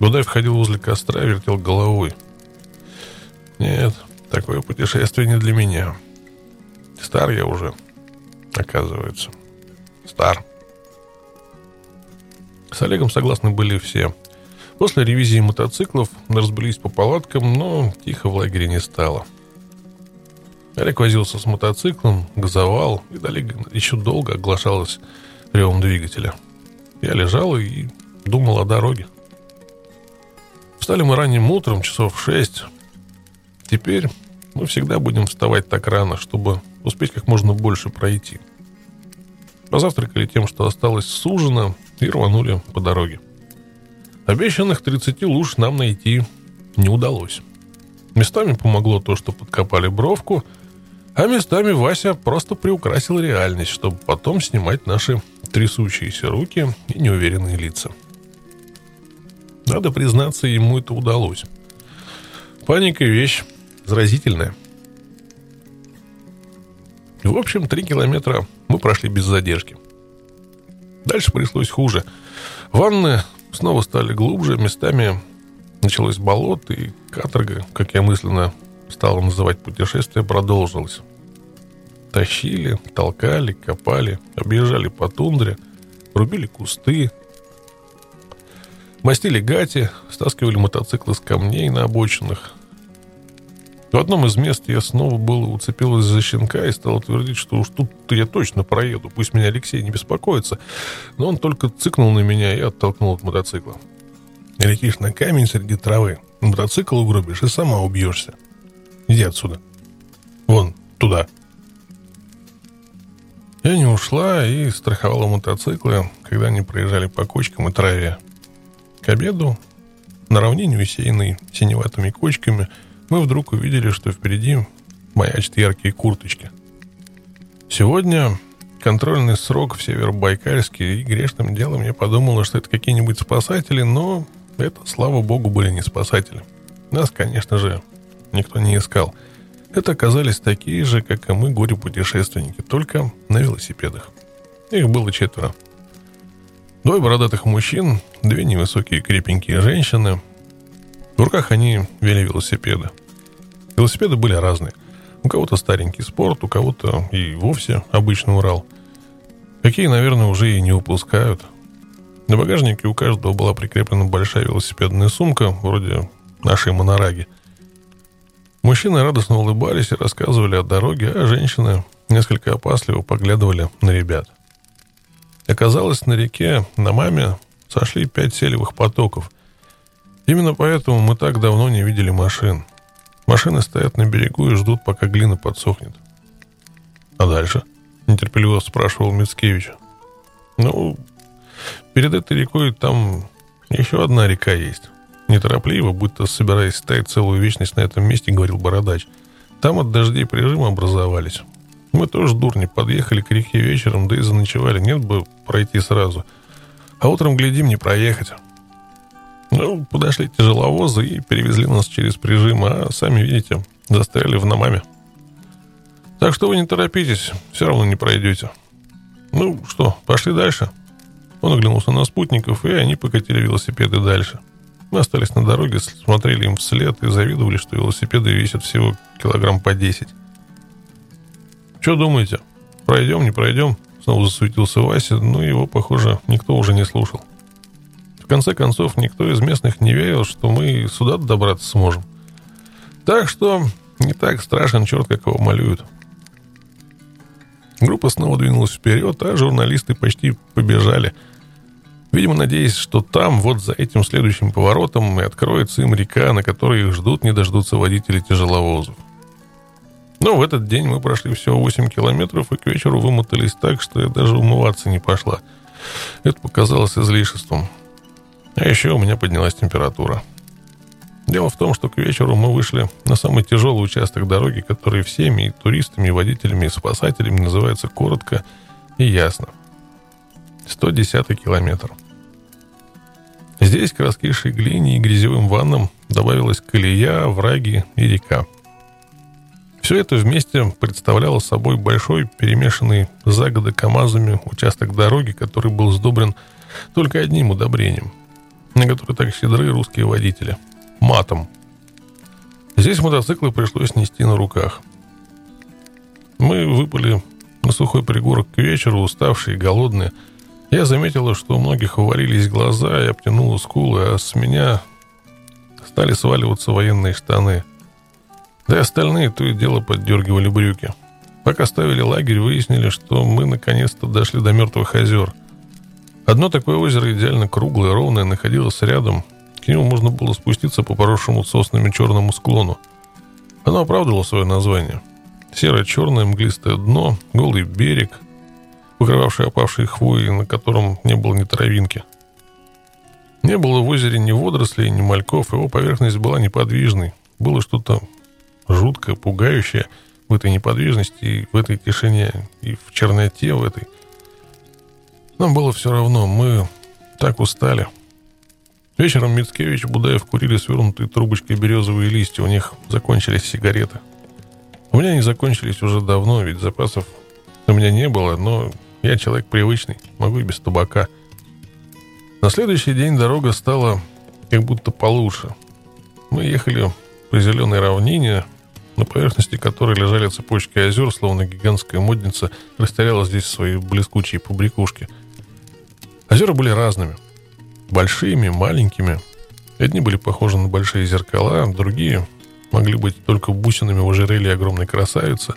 Гудай входил возле костра, вертел головой. Нет, такое путешествие не для меня. Стар я уже, оказывается. Стар. С Олегом согласны были все. После ревизии мотоциклов разбились по палаткам, но тихо в лагере не стало. Олег возился с мотоциклом, газовал, и далее еще долго оглашалось ревом двигателя. Я лежал и думал о дороге. Встали мы ранним утром, часов в шесть. Теперь мы всегда будем вставать так рано, чтобы успеть как можно больше пройти. Позавтракали тем, что осталось с ужина, и рванули по дороге. Обещанных 30 луж нам найти не удалось. Местами помогло то, что подкопали бровку, а местами Вася просто приукрасил реальность, чтобы потом снимать наши трясущиеся руки и неуверенные лица. Надо признаться, ему это удалось. Паника — вещь заразительная. В общем, три километра мы прошли без задержки — Дальше пришлось хуже. Ванны снова стали глубже, местами началось болото, и каторга, как я мысленно стал называть путешествие, продолжилось. Тащили, толкали, копали, объезжали по тундре, рубили кусты, мастили гати, стаскивали мотоциклы с камней на обочинах. В одном из мест я снова было уцепилась за щенка и стала твердить, что уж тут я точно проеду, пусть меня Алексей не беспокоится. Но он только цыкнул на меня и оттолкнул от мотоцикла. Летишь на камень среди травы, мотоцикл угробишь и сама убьешься. Иди отсюда. Вон, туда. Я не ушла и страховала мотоциклы, когда они проезжали по кочкам и траве. К обеду на равнине, усеянной синеватыми кочками, мы вдруг увидели, что впереди маячат яркие курточки. Сегодня контрольный срок в Северобайкальске, и грешным делом я подумала, что это какие-нибудь спасатели, но это, слава богу, были не спасатели. Нас, конечно же, никто не искал. Это оказались такие же, как и мы, горе-путешественники, только на велосипедах. Их было четверо. Двое бородатых мужчин, две невысокие крепенькие женщины. В руках они вели велосипеды. Велосипеды были разные. У кого-то старенький спорт, у кого-то и вовсе обычный Урал. Какие, наверное, уже и не упускают – на багажнике у каждого была прикреплена большая велосипедная сумка, вроде нашей монораги. Мужчины радостно улыбались и рассказывали о дороге, а женщины несколько опасливо поглядывали на ребят. Оказалось, на реке, на маме, сошли пять селевых потоков. Именно поэтому мы так давно не видели машин. Машины стоят на берегу и ждут, пока глина подсохнет. «А дальше?» – нетерпеливо спрашивал Мицкевич. «Ну, Перед этой рекой там еще одна река есть. Неторопливо, будто собираясь стоять целую вечность на этом месте, говорил Бородач. Там от дождей прижимы образовались. Мы тоже, дурни, подъехали к реке вечером, да и заночевали. Нет бы пройти сразу. А утром, глядим, не проехать. Ну, подошли тяжеловозы и перевезли нас через прижим, а сами, видите, застряли в Намаме. Так что вы не торопитесь, все равно не пройдете. Ну что, пошли дальше?» Он оглянулся на спутников, и они покатили велосипеды дальше. Мы остались на дороге, смотрели им вслед и завидовали, что велосипеды весят всего килограмм по 10. «Что думаете? Пройдем, не пройдем?» Снова засуетился Вася, но его, похоже, никто уже не слушал. Конце концов, никто из местных не верил, что мы сюда добраться сможем. Так что не так страшен черт, как его малюют. Группа снова двинулась вперед, а журналисты почти побежали. Видимо, надеясь, что там, вот за этим следующим поворотом, и откроется им река, на которой их ждут, не дождутся водители тяжеловозов. Но в этот день мы прошли всего 8 километров и к вечеру вымотались так, что я даже умываться не пошла. Это показалось излишеством. А еще у меня поднялась температура. Дело в том, что к вечеру мы вышли на самый тяжелый участок дороги, который всеми и туристами, и водителями, и спасателями называется коротко и ясно. 110 километр. Здесь к раскисшей глине и грязевым ваннам добавилась колея, враги и река. Все это вместе представляло собой большой, перемешанный за годы КАМАЗами участок дороги, который был сдобрен только одним удобрением, на который так щедры русские водители – матом. Здесь мотоциклы пришлось нести на руках. Мы выпали на сухой пригорок к вечеру, уставшие голодные. Я заметила, что у многих уварились глаза и обтянула скулы, а с меня стали сваливаться военные штаны. Да и остальные то и дело поддергивали брюки. Пока ставили лагерь, выяснили, что мы наконец-то дошли до мертвых озер. Одно такое озеро идеально круглое, ровное, находилось рядом – к нему можно было спуститься по поросшему соснами черному склону. Оно оправдывало свое название. Серо-черное мглистое дно, голый берег, покрывавший опавшие хвои, на котором не было ни травинки. Не было в озере ни водорослей, ни мальков, его поверхность была неподвижной. Было что-то жуткое, пугающее в этой неподвижности, и в этой тишине, и в черноте в этой. Нам было все равно, мы так устали – Вечером Мицкевич и Будаев курили свернутые трубочкой березовые листья. У них закончились сигареты. У меня они закончились уже давно, ведь запасов у меня не было, но я человек привычный, могу и без табака. На следующий день дорога стала как будто получше. Мы ехали по зеленой равнине, на поверхности которой лежали цепочки озер, словно гигантская модница растеряла здесь свои блескучие побрякушки. Озера были разными – большими, маленькими. Одни были похожи на большие зеркала, другие могли быть только бусинами в ожерелье огромной красавицы.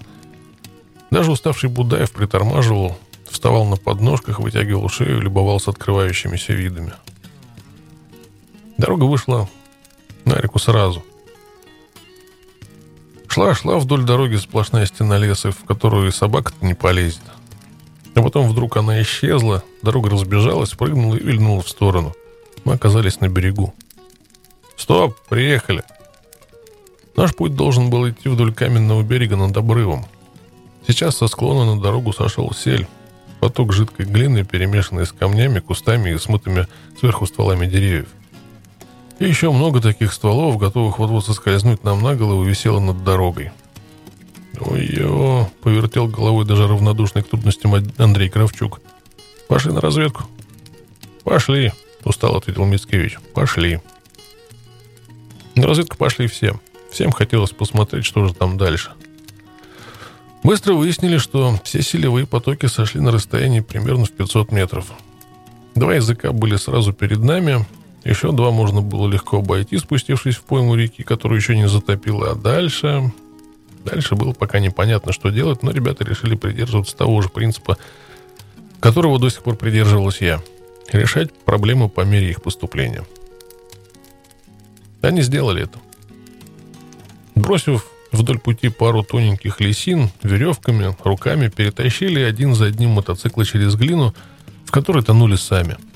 Даже уставший Будаев притормаживал, вставал на подножках, вытягивал шею любовался открывающимися видами. Дорога вышла на реку сразу. Шла-шла вдоль дороги сплошная стена леса, в которую и собака-то не полезет. А потом вдруг она исчезла, дорога разбежалась, прыгнула и вильнула в сторону. Мы оказались на берегу. «Стоп! Приехали!» Наш путь должен был идти вдоль каменного берега над обрывом. Сейчас со склона на дорогу сошел сель. Поток жидкой глины, перемешанный с камнями, кустами и смытыми сверху стволами деревьев. И еще много таких стволов, готовых вот-вот соскользнуть нам на голову, висело над дорогой. «Ой-ё!» — повертел головой даже равнодушный к трудностям Андрей Кравчук. «Пошли на разведку?» «Пошли!» — устал ответил Мицкевич. «Пошли!» На разведку пошли все. Всем хотелось посмотреть, что же там дальше. Быстро выяснили, что все селевые потоки сошли на расстоянии примерно в 500 метров. Два языка были сразу перед нами, еще два можно было легко обойти, спустившись в пойму реки, которую еще не затопило. А дальше... Дальше было пока непонятно, что делать, но ребята решили придерживаться того же принципа, которого до сих пор придерживался я. Решать проблемы по мере их поступления. Они сделали это. Бросив вдоль пути пару тоненьких лисин, веревками, руками перетащили один за одним мотоциклы через глину, в которой тонули сами –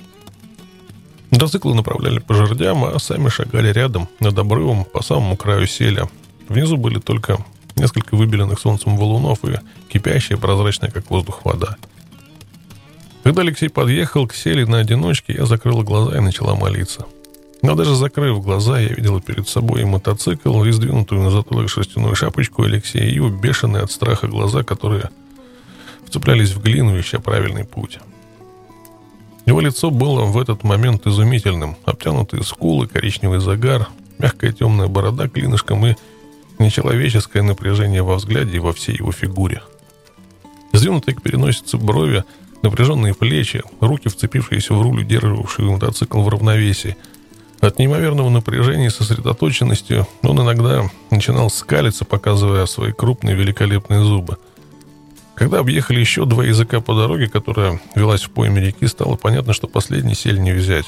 Мотоциклы направляли по жердям, а сами шагали рядом, над обрывом, по самому краю селя. Внизу были только несколько выбеленных солнцем валунов и кипящая, прозрачная, как воздух, вода. Когда Алексей подъехал к сели на одиночке, я закрыла глаза и начала молиться. Но даже закрыв глаза, я видела перед собой и мотоцикл, и сдвинутую на затылок шерстяную шапочку Алексея, и его от страха глаза, которые вцеплялись в глину, ища правильный путь. Его лицо было в этот момент изумительным. Обтянутые скулы, коричневый загар, мягкая темная борода клинышком и нечеловеческое напряжение во взгляде и во всей его фигуре. Сдвинутые к переносице брови, напряженные плечи, руки, вцепившиеся в руль, удерживавшие мотоцикл в равновесии. От неимоверного напряжения и сосредоточенности он иногда начинал скалиться, показывая свои крупные великолепные зубы – когда объехали еще два языка по дороге, которая велась в пойме реки, стало понятно, что последний сель не взять.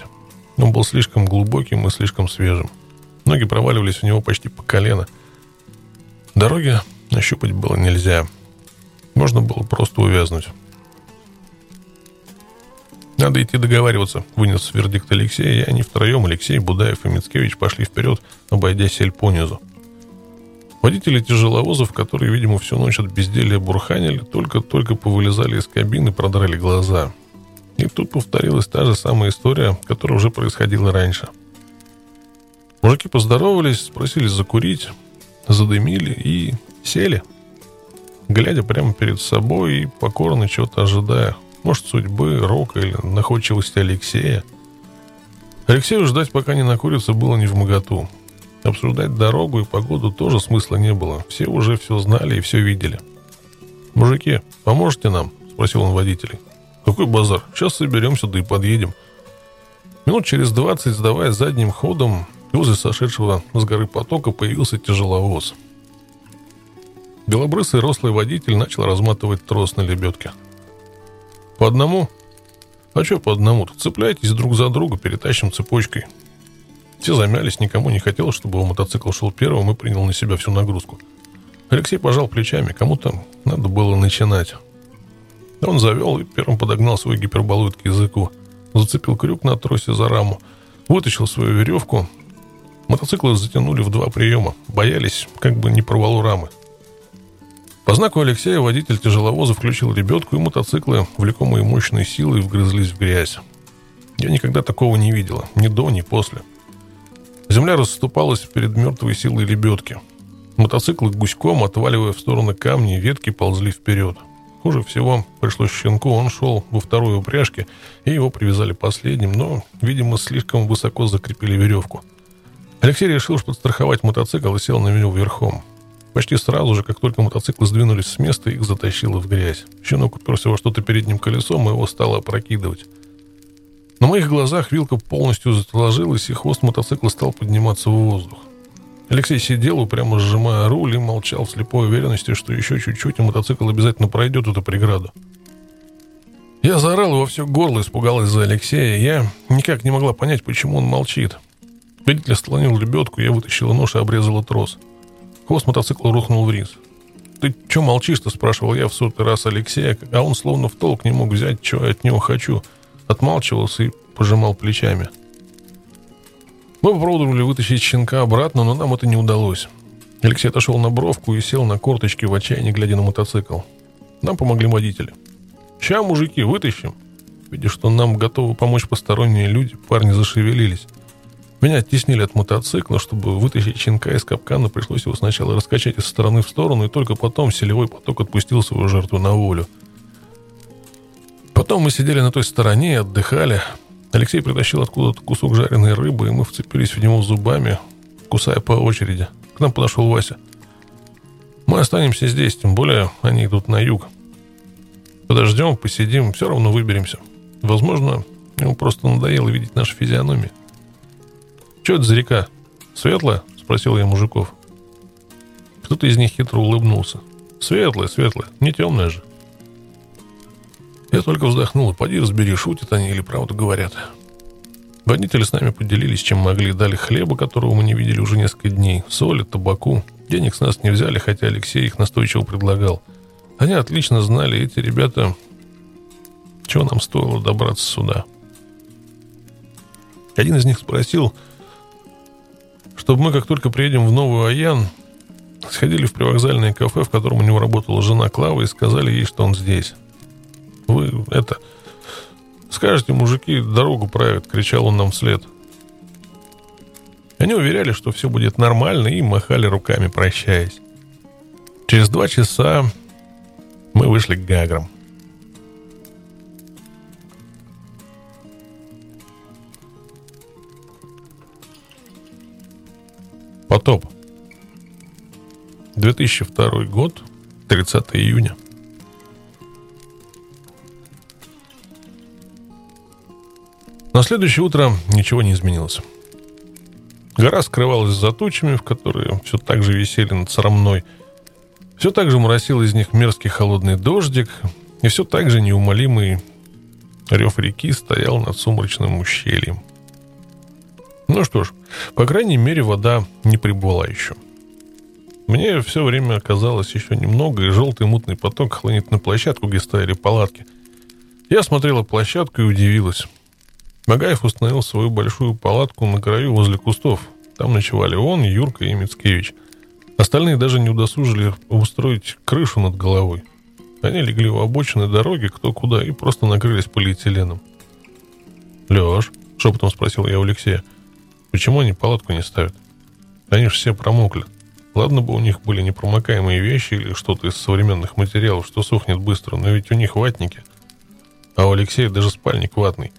Он был слишком глубоким и слишком свежим. Ноги проваливались в него почти по колено. Дороги нащупать было нельзя. Можно было просто увязнуть. Надо идти договариваться, вынес вердикт Алексея, и они втроем, Алексей, Будаев и Мицкевич, пошли вперед, обойдя сель понизу. Водители тяжеловозов, которые, видимо, всю ночь от безделия бурханили, только-только повылезали из кабины и продрали глаза. И тут повторилась та же самая история, которая уже происходила раньше. Мужики поздоровались, спросили закурить, задымили и сели, глядя прямо перед собой и покорно чего-то ожидая. Может, судьбы, рока или находчивости Алексея. Алексею ждать, пока не накурится, было не в моготу. Обсуждать дорогу и погоду тоже смысла не было. Все уже все знали и все видели. «Мужики, поможете нам?» – спросил он водителей. «Какой базар? Сейчас соберемся, да и подъедем». Минут через двадцать, сдавая задним ходом, возле сошедшего с горы потока появился тяжеловоз. Белобрысый рослый водитель начал разматывать трос на лебедке. «По одному?» «А что по одному-то? Цепляйтесь друг за друга, перетащим цепочкой. Все замялись, никому не хотелось, чтобы его мотоцикл шел первым и принял на себя всю нагрузку. Алексей пожал плечами, кому-то надо было начинать. Он завел и первым подогнал свой гиперболоид к языку. Зацепил крюк на тросе за раму, вытащил свою веревку. Мотоциклы затянули в два приема, боялись, как бы не порвало рамы. По знаку Алексея водитель тяжеловоза включил лебедку, и мотоциклы, влекомые мощной силой, вгрызлись в грязь. Я никогда такого не видела, ни до, ни после. — Земля расступалась перед мертвой силой лебедки. Мотоциклы гуськом, отваливая в стороны камни ветки, ползли вперед. Хуже всего пришлось щенку, он шел во второй упряжке, и его привязали последним, но, видимо, слишком высоко закрепили веревку. Алексей решил подстраховать мотоцикл и сел на него верхом. Почти сразу же, как только мотоциклы сдвинулись с места, их затащило в грязь. Щенок уперся во что-то передним колесом, и его стало опрокидывать. На моих глазах вилка полностью заложилась, и хвост мотоцикла стал подниматься в воздух. Алексей сидел, упрямо сжимая руль, и молчал в слепой уверенности, что еще чуть-чуть, и мотоцикл обязательно пройдет эту преграду. Я заорал его все горло, испугалась за Алексея. Я никак не могла понять, почему он молчит. Водитель слонил лебедку, я вытащила нож и обрезала трос. Хвост мотоцикла рухнул вниз. «Ты что молчишь-то?» – спрашивал я в сотый раз Алексея, а он словно в толк не мог взять, что я от него хочу. Отмалчивался и пожимал плечами. Мы попробовали вытащить щенка обратно, но нам это не удалось. Алексей отошел на бровку и сел на корточки в отчаянии, глядя на мотоцикл. Нам помогли водители. «Ща, мужики, вытащим!» Видя, что нам готовы помочь посторонние люди, парни зашевелились. Меня оттеснили от мотоцикла, чтобы вытащить щенка из капкана, пришлось его сначала раскачать из стороны в сторону, и только потом селевой поток отпустил свою жертву на волю. Потом мы сидели на той стороне и отдыхали. Алексей притащил откуда-то кусок жареной рыбы, и мы вцепились в него зубами, кусая по очереди. К нам подошел Вася. «Мы останемся здесь, тем более они идут на юг. Подождем, посидим, все равно выберемся. Возможно, ему просто надоело видеть наши физиономии. «Что это за река? Светлая?» – спросил я мужиков. Кто-то из них хитро улыбнулся. «Светлая, светлая, не темная же». Я только вздохнул, поди разбери, шутят они или правду говорят. Водители с нами поделились, чем могли. Дали хлеба, которого мы не видели уже несколько дней, соли, табаку. Денег с нас не взяли, хотя Алексей их настойчиво предлагал. Они отлично знали, эти ребята, чего нам стоило добраться сюда. Один из них спросил, чтобы мы, как только приедем в Новую Аян, сходили в привокзальное кафе, в котором у него работала жена Клава, и сказали ей, что он здесь. Вы это... Скажете, мужики дорогу правят, кричал он нам вслед. Они уверяли, что все будет нормально, и махали руками, прощаясь. Через два часа мы вышли к Гаграм. Потоп. 2002 год, 30 июня. На следующее утро ничего не изменилось. Гора скрывалась за тучами, в которые все так же висели над срамной – все так же моросил из них мерзкий холодный дождик, и все так же неумолимый рев реки стоял над сумрачным ущельем. Ну что ж, по крайней мере, вода не прибыла еще. Мне все время казалось еще немного, и желтый мутный поток хлынет на площадку, где стояли палатки. Я смотрела площадку и удивилась. Магаев установил свою большую палатку на краю возле кустов. Там ночевали он, Юрка и Мицкевич – Остальные даже не удосужили устроить крышу над головой. Они легли у обочины дороги кто куда и просто накрылись полиэтиленом. «Леш», — шепотом спросил я у Алексея, — «почему они палатку не ставят? Они же все промокли. Ладно бы у них были непромокаемые вещи или что-то из современных материалов, что сухнет быстро, но ведь у них ватники. А у Алексея даже спальник ватный.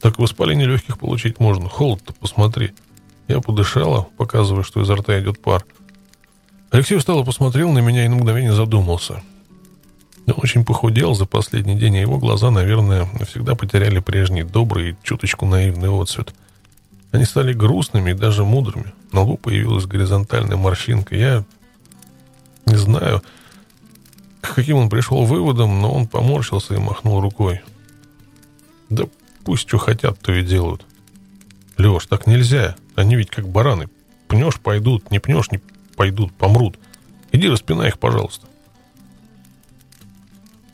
Так воспаление легких получить можно. Холод-то посмотри». Я подышала, показывая, что изо рта идет пар — Алексей устало посмотрел на меня и на мгновение задумался. Он очень похудел за последний день, и его глаза, наверное, навсегда потеряли прежний добрый и чуточку наивный отцвет. Они стали грустными и даже мудрыми. На лбу появилась горизонтальная морщинка. Я не знаю, к каким он пришел выводом, но он поморщился и махнул рукой. Да пусть что хотят, то и делают. Леш, так нельзя. Они ведь как бараны. Пнешь, пойдут, не пнешь, не пойдут, помрут. Иди распинай их, пожалуйста.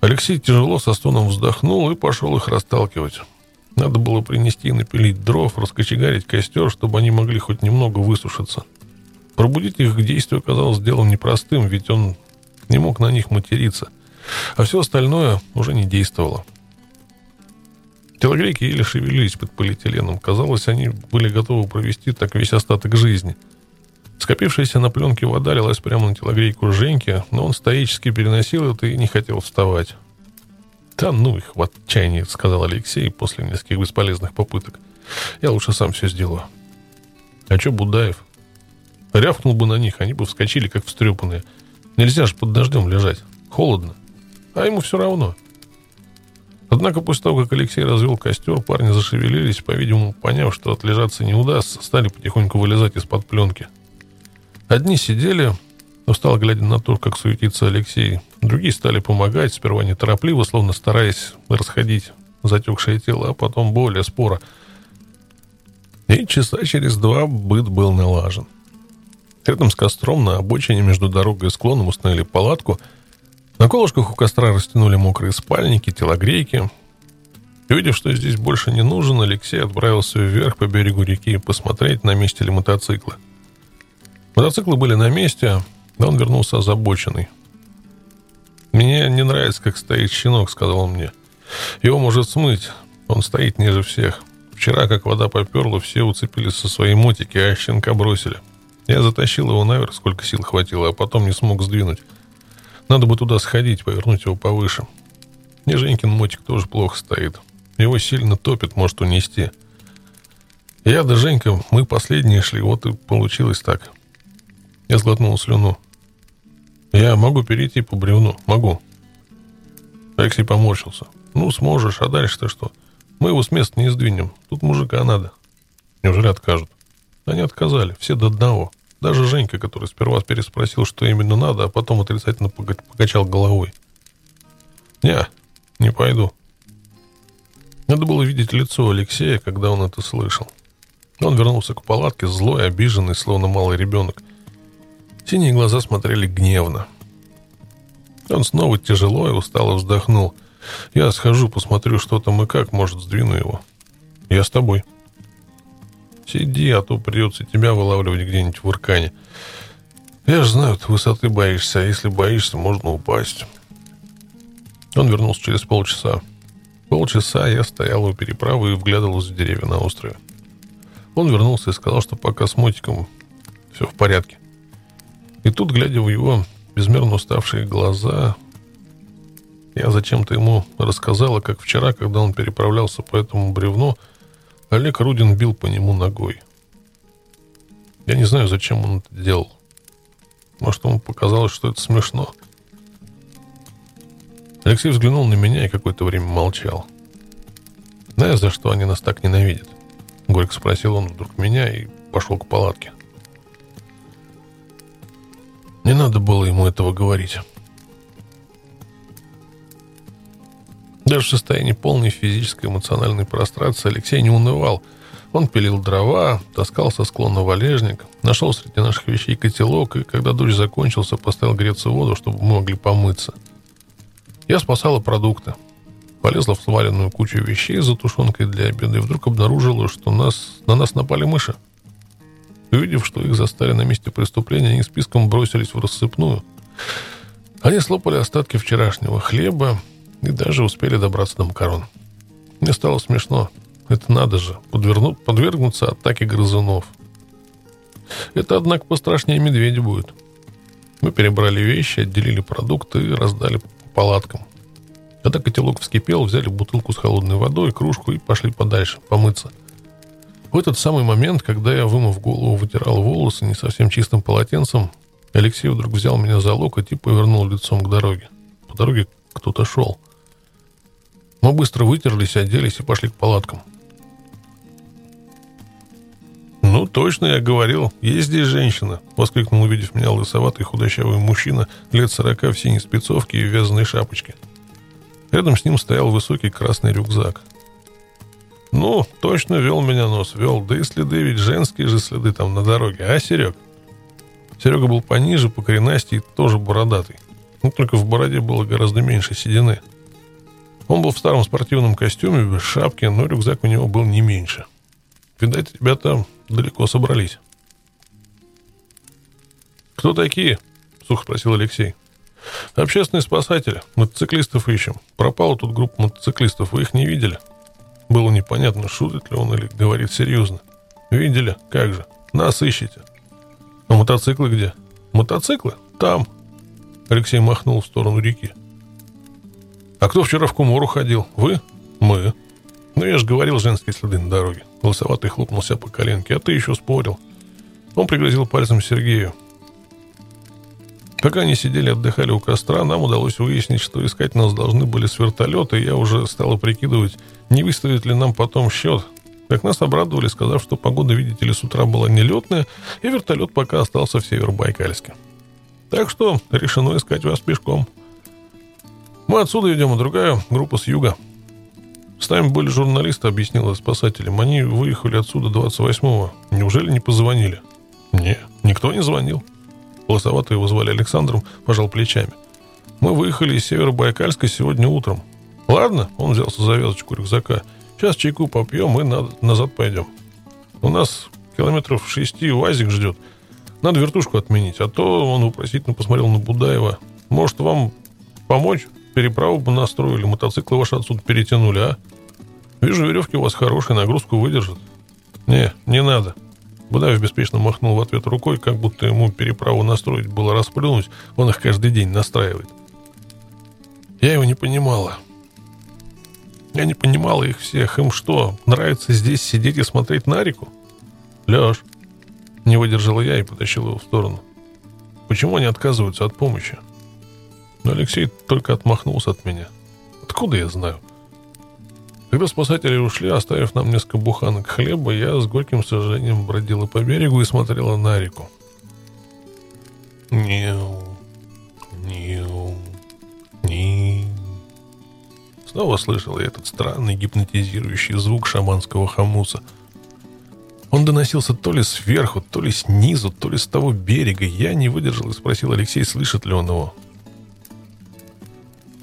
Алексей тяжело со стоном вздохнул и пошел их расталкивать. Надо было принести и напилить дров, раскочегарить костер, чтобы они могли хоть немного высушиться. Пробудить их к действию оказалось делом непростым, ведь он не мог на них материться. А все остальное уже не действовало. Телогрейки еле шевелились под полиэтиленом. Казалось, они были готовы провести так весь остаток жизни – Скопившаяся на пленке вода лилась прямо на телогрейку Женьки, но он стоически переносил это и не хотел вставать. «Да ну их в отчаянии», — сказал Алексей после нескольких бесполезных попыток. «Я лучше сам все сделаю». «А что Будаев?» Рявкнул бы на них, они бы вскочили, как встрепанные. Нельзя же под дождем лежать. Холодно. А ему все равно. Однако после того, как Алексей развел костер, парни зашевелились, по-видимому, поняв, что отлежаться не удастся, стали потихоньку вылезать из-под пленки — Одни сидели, устало глядя на то, как суетится Алексей. Другие стали помогать, сперва неторопливо, словно стараясь расходить затекшее тело, а потом более споро. И часа через два быт был налажен. Рядом с костром на обочине между дорогой и склоном установили палатку. На колышках у костра растянули мокрые спальники, телогрейки. Увидев, что здесь больше не нужен, Алексей отправился вверх по берегу реки посмотреть, на месте ли мотоциклы. Мотоциклы были на месте, но он вернулся озабоченный. «Мне не нравится, как стоит щенок», — сказал он мне. «Его может смыть. Он стоит ниже всех. Вчера, как вода поперла, все уцепились со своей мотики, а щенка бросили. Я затащил его наверх, сколько сил хватило, а потом не смог сдвинуть. Надо бы туда сходить, повернуть его повыше. Мне Женькин мотик тоже плохо стоит. Его сильно топит, может унести. Я да Женька, мы последние шли, вот и получилось так. Я сглотнул слюну. Я могу перейти по бревну, могу. Алексей поморщился. Ну, сможешь, а дальше-то что? Мы его с места не сдвинем. Тут мужика надо. Неужели откажут? Они отказали, все до одного. Даже Женька, который сперва переспросил, что именно надо, а потом отрицательно покачал головой. «Не, не пойду». Надо было видеть лицо Алексея, когда он это слышал. Он вернулся к палатке, злой, обиженный, словно малый ребенок. Синие глаза смотрели гневно. Он снова тяжело и устало вздохнул. «Я схожу, посмотрю, что там и как, может, сдвину его. Я с тобой». Сиди, а то придется тебя вылавливать где-нибудь в Иркане. Я же знаю, ты высоты боишься, а если боишься, можно упасть. Он вернулся через полчаса. Полчаса я стоял у переправы и вглядывался в деревья на острове. Он вернулся и сказал, что пока с мотиком все в порядке. И тут, глядя в его безмерно уставшие глаза, я зачем-то ему рассказала, как вчера, когда он переправлялся по этому бревну, Олег Рудин бил по нему ногой. Я не знаю, зачем он это делал. Может, ему показалось, что это смешно. Алексей взглянул на меня и какое-то время молчал. «Знаешь, за что они нас так ненавидят?» Горько спросил он вдруг меня и пошел к палатке. Не надо было ему этого говорить. Даже в состоянии полной физической и эмоциональной прострации Алексей не унывал. Он пилил дрова, таскал со склона валежник, нашел среди наших вещей котелок, и когда дождь закончился, поставил греться воду, чтобы мы могли помыться. Я спасала продукты. Полезла в сваленную кучу вещей за тушенкой для обеда и вдруг обнаружила, что нас, на нас напали мыши. Увидев, что их застали на месте преступления, они списком бросились в рассыпную. Они слопали остатки вчерашнего хлеба, и даже успели добраться до макарон. Мне стало смешно. Это надо же, подверну, подвергнуться атаке грызунов. Это, однако, пострашнее медведя будет. Мы перебрали вещи, отделили продукты и раздали палаткам. Когда котелок вскипел, взяли бутылку с холодной водой, кружку и пошли подальше, помыться. В этот самый момент, когда я, вымыв голову, вытирал волосы не совсем чистым полотенцем, Алексей вдруг взял меня за локоть и повернул лицом к дороге. По дороге кто-то шел — мы быстро вытерлись, оделись и пошли к палаткам. «Ну, точно я говорил, есть здесь женщина!» — воскликнул, увидев меня лысоватый худощавый мужчина лет сорока в синей спецовке и вязаной шапочке. Рядом с ним стоял высокий красный рюкзак. «Ну, точно вел меня нос, вел, да и следы ведь женские же следы там на дороге, а, Серег?» Серега был пониже, по коренасти и тоже бородатый. Но только в бороде было гораздо меньше седины. Он был в старом спортивном костюме, без шапки, но рюкзак у него был не меньше. Видать, ребята далеко собрались. «Кто такие?» — сухо спросил Алексей. «Общественные спасатели. Мотоциклистов ищем. Пропала тут группа мотоциклистов. Вы их не видели?» Было непонятно, шутит ли он или говорит серьезно. «Видели? Как же? Нас ищете». «А мотоциклы где?» «Мотоциклы? Там». Алексей махнул в сторону реки. А кто вчера в Кумору ходил? Вы? Мы. Ну, я же говорил, женские следы на дороге. Голосоватый хлопнулся по коленке. А ты еще спорил. Он пригрозил пальцем Сергею. Пока они сидели, отдыхали у костра, нам удалось выяснить, что искать нас должны были с вертолета, и я уже стала прикидывать, не выставит ли нам потом счет. как нас обрадовали, сказав, что погода, видите ли, с утра была нелетная, и вертолет пока остался в Северобайкальске. Так что решено искать вас пешком. Мы отсюда идем, а другая группа с юга. С нами были журналисты, объяснила спасателям. Они выехали отсюда 28-го. Неужели не позвонили? Не, никто не звонил. Полосоватый его звали Александром, пожал плечами. Мы выехали из Северобайкальска сегодня утром. Ладно, он взялся за вязочку рюкзака – Сейчас чайку попьем и назад пойдем. У нас километров шести УАЗик ждет. Надо вертушку отменить. А то он вопросительно посмотрел на Будаева. Может, вам помочь? Переправу бы настроили, мотоциклы ваши отсюда перетянули, а? Вижу, веревки у вас хорошие, нагрузку выдержат. Не, не надо. Будаев беспечно махнул в ответ рукой, как будто ему переправу настроить было расплюнуть. Он их каждый день настраивает. Я его не понимала. Я не понимала их всех. Им что, нравится здесь сидеть и смотреть на реку? Леш, не выдержала я и потащила его в сторону. Почему они отказываются от помощи? Но Алексей только отмахнулся от меня. Откуда я знаю? Когда спасатели ушли, оставив нам несколько буханок хлеба, я с горьким сожалением бродила по берегу и смотрела на реку. Неу, неу, неу. Снова слышал я этот странный гипнотизирующий звук шаманского хамуса. Он доносился то ли сверху, то ли снизу, то ли с того берега. Я не выдержал и спросил Алексей, слышит ли он его.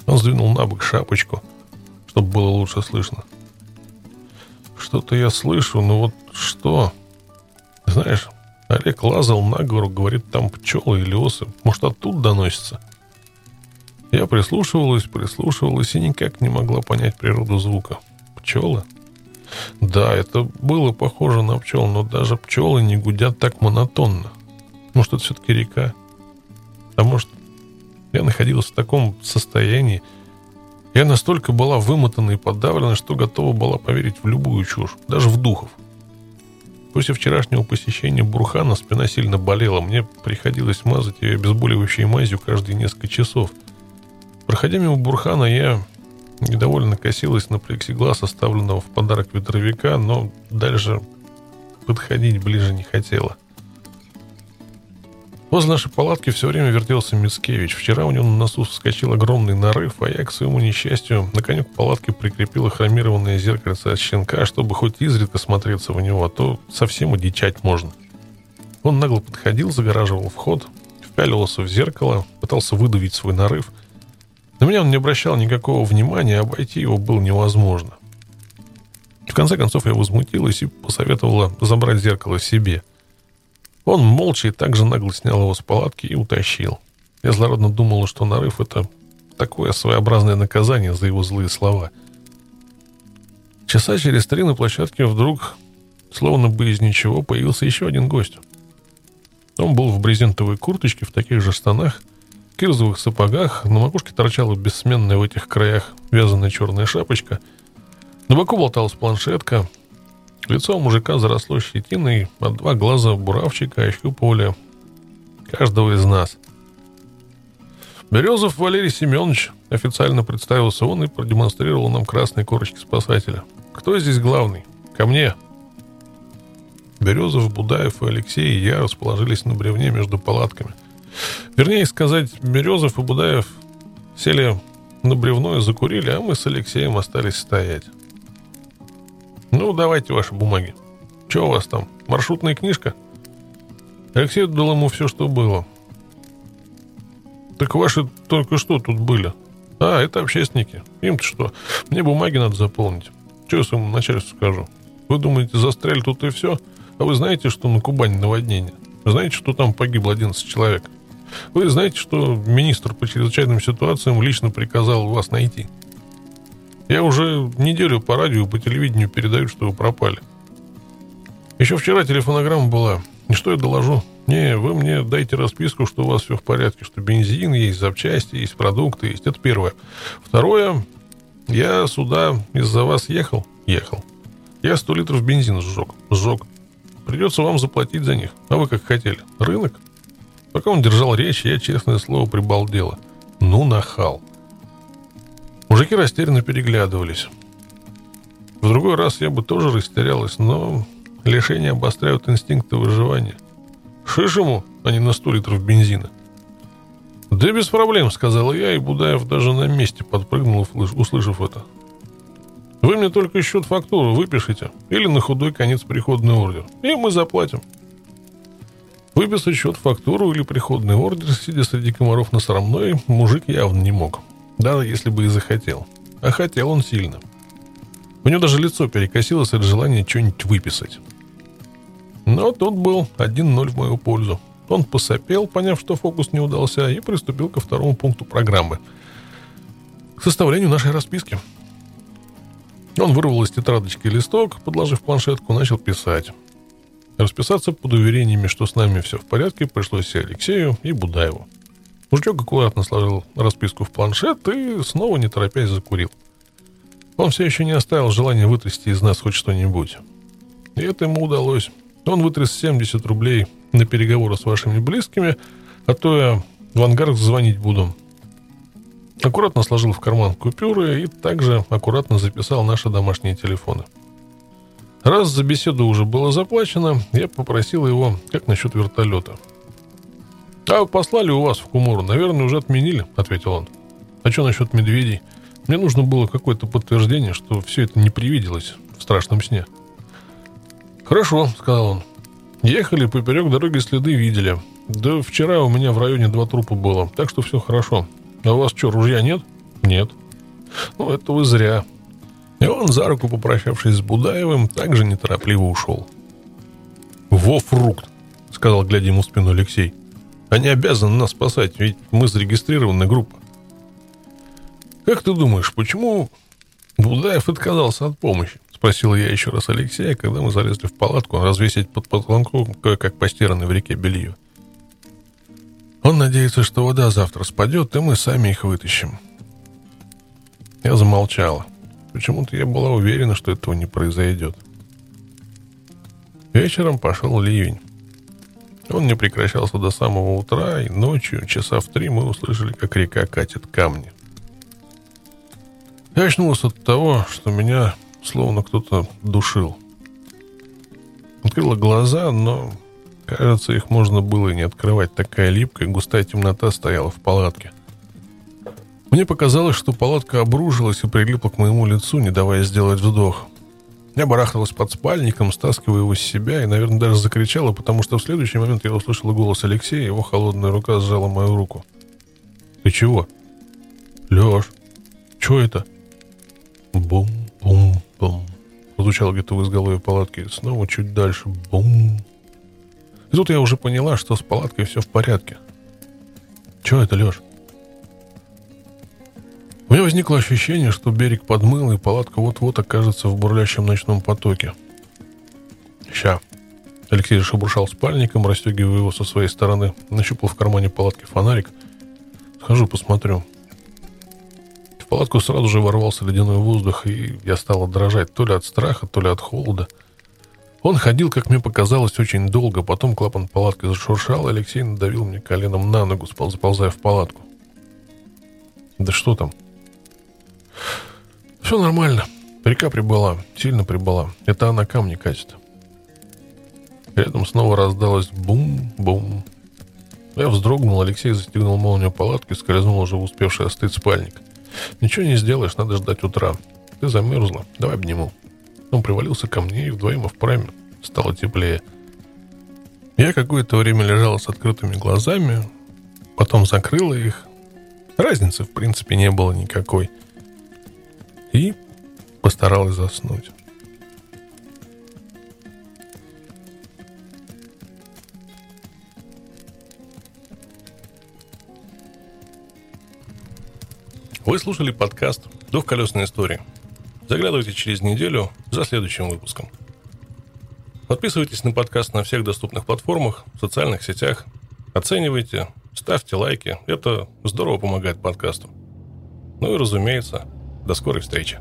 Он сдвинул на бок шапочку, чтобы было лучше слышно. Что-то я слышу, но вот что? Знаешь, Олег лазал на гору, говорит, там пчелы или осы. Может, оттуда доносится? Я прислушивалась, прислушивалась и никак не могла понять природу звука. Пчелы? Да, это было похоже на пчел, но даже пчелы не гудят так монотонно. Может, это все-таки река? А может, я находилась в таком состоянии, я настолько была вымотана и подавлена, что готова была поверить в любую чушь, даже в духов. После вчерашнего посещения Бурхана спина сильно болела. Мне приходилось мазать ее обезболивающей мазью каждые несколько часов – Проходя мимо Бурхана, я недовольно косилась на плексиглаз, оставленного в подарок ветровика, но дальше подходить ближе не хотела. Возле нашей палатки все время вертелся Мицкевич. Вчера у него на носу вскочил огромный нарыв, а я, к своему несчастью, на конек палатки прикрепила хромированное зеркальце от щенка, чтобы хоть изредка смотреться в него, а то совсем удичать можно. Он нагло подходил, загораживал вход, впяливался в зеркало, пытался выдавить свой нарыв — на меня он не обращал никакого внимания, обойти его было невозможно. В конце концов я возмутилась и посоветовала забрать зеркало себе. Он молча и также нагло снял его с палатки и утащил. Я злорадно думала, что нарыв — это такое своеобразное наказание за его злые слова. Часа через три на площадке вдруг, словно бы из ничего, появился еще один гость. Он был в брезентовой курточке, в таких же штанах — кирзовых сапогах, на макушке торчала бессменная в этих краях вязаная черная шапочка. На боку болталась планшетка. Лицо мужика заросло щетиной, а два глаза буравчика ощупывали каждого из нас. Березов Валерий Семенович официально представился он и продемонстрировал нам красные корочки спасателя. Кто здесь главный? Ко мне. Березов, Будаев и Алексей и я расположились на бревне между палатками – Вернее сказать, Березов и Будаев сели на бревно и закурили, а мы с Алексеем остались стоять. «Ну, давайте ваши бумаги. Что у вас там, маршрутная книжка?» Алексей отдал ему все, что было. «Так ваши только что тут были?» «А, это общественники. Им-то что? Мне бумаги надо заполнить. Что я своему начальству скажу? Вы думаете, застряли тут и все? А вы знаете, что на Кубани наводнение? Знаете, что там погибло 11 человек?» Вы знаете, что министр по чрезвычайным ситуациям лично приказал вас найти? Я уже неделю по радио по телевидению передаю, что вы пропали. Еще вчера телефонограмма была. И что я доложу? Не, вы мне дайте расписку, что у вас все в порядке, что бензин есть, запчасти есть, продукты есть. Это первое. Второе, я сюда из-за вас ехал? Ехал. Я сто литров бензина сжег. Сжег. Придется вам заплатить за них. А вы как хотели? Рынок? Пока он держал речь, я, честное слово, прибалдела. Ну, нахал. Мужики растерянно переглядывались. В другой раз я бы тоже растерялась, но лишения обостряют инстинкты выживания. Шиш ему, а не на 100 литров бензина. «Да без проблем», — сказал я, и Будаев даже на месте подпрыгнул, услышав это. «Вы мне только счет фактуру выпишите, или на худой конец приходный ордер, и мы заплатим». Выписать счет фактуру или приходный ордер, сидя среди комаров на срамной, мужик явно не мог. Даже если бы и захотел. А хотел он сильно. У него даже лицо перекосилось от желания что-нибудь выписать. Но тут был 1-0 в мою пользу. Он посопел, поняв, что фокус не удался, и приступил ко второму пункту программы. К составлению нашей расписки. Он вырвал из тетрадочки листок, подложив планшетку, начал писать. Расписаться под уверениями, что с нами все в порядке, пришлось и Алексею, и Будаеву. Мужичок аккуратно сложил расписку в планшет и снова, не торопясь, закурил. Он все еще не оставил желания вытрясти из нас хоть что-нибудь. И это ему удалось. Он вытряс 70 рублей на переговоры с вашими близкими, а то я в ангар звонить буду. Аккуратно сложил в карман купюры и также аккуратно записал наши домашние телефоны. Раз за беседу уже было заплачено, я попросил его, как насчет вертолета. «А послали у вас в Кумуру, наверное, уже отменили», — ответил он. «А что насчет медведей? Мне нужно было какое-то подтверждение, что все это не привиделось в страшном сне». «Хорошо», — сказал он. Ехали поперек дороги, следы видели. Да вчера у меня в районе два трупа было, так что все хорошо. А у вас что, ружья нет? Нет. Ну, это вы зря. И он, за руку попрощавшись с Будаевым, также неторопливо ушел. «Во фрукт!» — сказал, глядя ему в спину Алексей. «Они обязаны нас спасать, ведь мы зарегистрированная группа». «Как ты думаешь, почему Будаев отказался от помощи?» Спросил я еще раз Алексея, когда мы залезли в палатку развесить под потолком кое-как постиранное в реке белье. Он надеется, что вода завтра спадет, и мы сами их вытащим. Я замолчала. Почему-то я была уверена, что этого не произойдет. Вечером пошел ливень. Он не прекращался до самого утра, и ночью, часа в три, мы услышали, как река катит камни. Я очнулась от того, что меня словно кто-то душил. Открыла глаза, но, кажется, их можно было и не открывать. Такая липкая, густая темнота стояла в палатке. Мне показалось, что палатка обрушилась и прилипла к моему лицу, не давая сделать вдох. Я барахталась под спальником, стаскивая его с себя и, наверное, даже закричала, потому что в следующий момент я услышала голос Алексея, его холодная рука сжала мою руку. «Ты чего?» «Леш, что это?» «Бум, бум, Бум. Звучало где-то в изголовье палатки. Снова чуть дальше. Бум. И тут я уже поняла, что с палаткой все в порядке. Че это, Леш? У меня возникло ощущение, что берег подмыл, и палатка вот-вот окажется в бурлящем ночном потоке. Ща. Алексей шебуршал спальником, расстегивая его со своей стороны. Нащупал в кармане палатки фонарик. Схожу, посмотрю палатку сразу же ворвался ледяной воздух, и я стала дрожать то ли от страха, то ли от холода. Он ходил, как мне показалось, очень долго, потом клапан палатки зашуршал, и Алексей надавил мне коленом на ногу, заползая в палатку. Да что там? Все нормально. Река прибыла, сильно прибыла. Это она камни катит. Рядом снова раздалось бум-бум. Я вздрогнул, Алексей застегнул молнию палатки, скользнул уже успевший остыть спальник. Ничего не сделаешь, надо ждать утра. Ты замерзла, давай обниму. Он привалился ко мне и вдвоем и впрямь стало теплее. Я какое-то время лежала с открытыми глазами, потом закрыла их. Разницы, в принципе, не было никакой. И постаралась заснуть. Вы слушали подкаст «Двухколесная история». Заглядывайте через неделю за следующим выпуском. Подписывайтесь на подкаст на всех доступных платформах, в социальных сетях. Оценивайте, ставьте лайки. Это здорово помогает подкасту. Ну и, разумеется, до скорой встречи.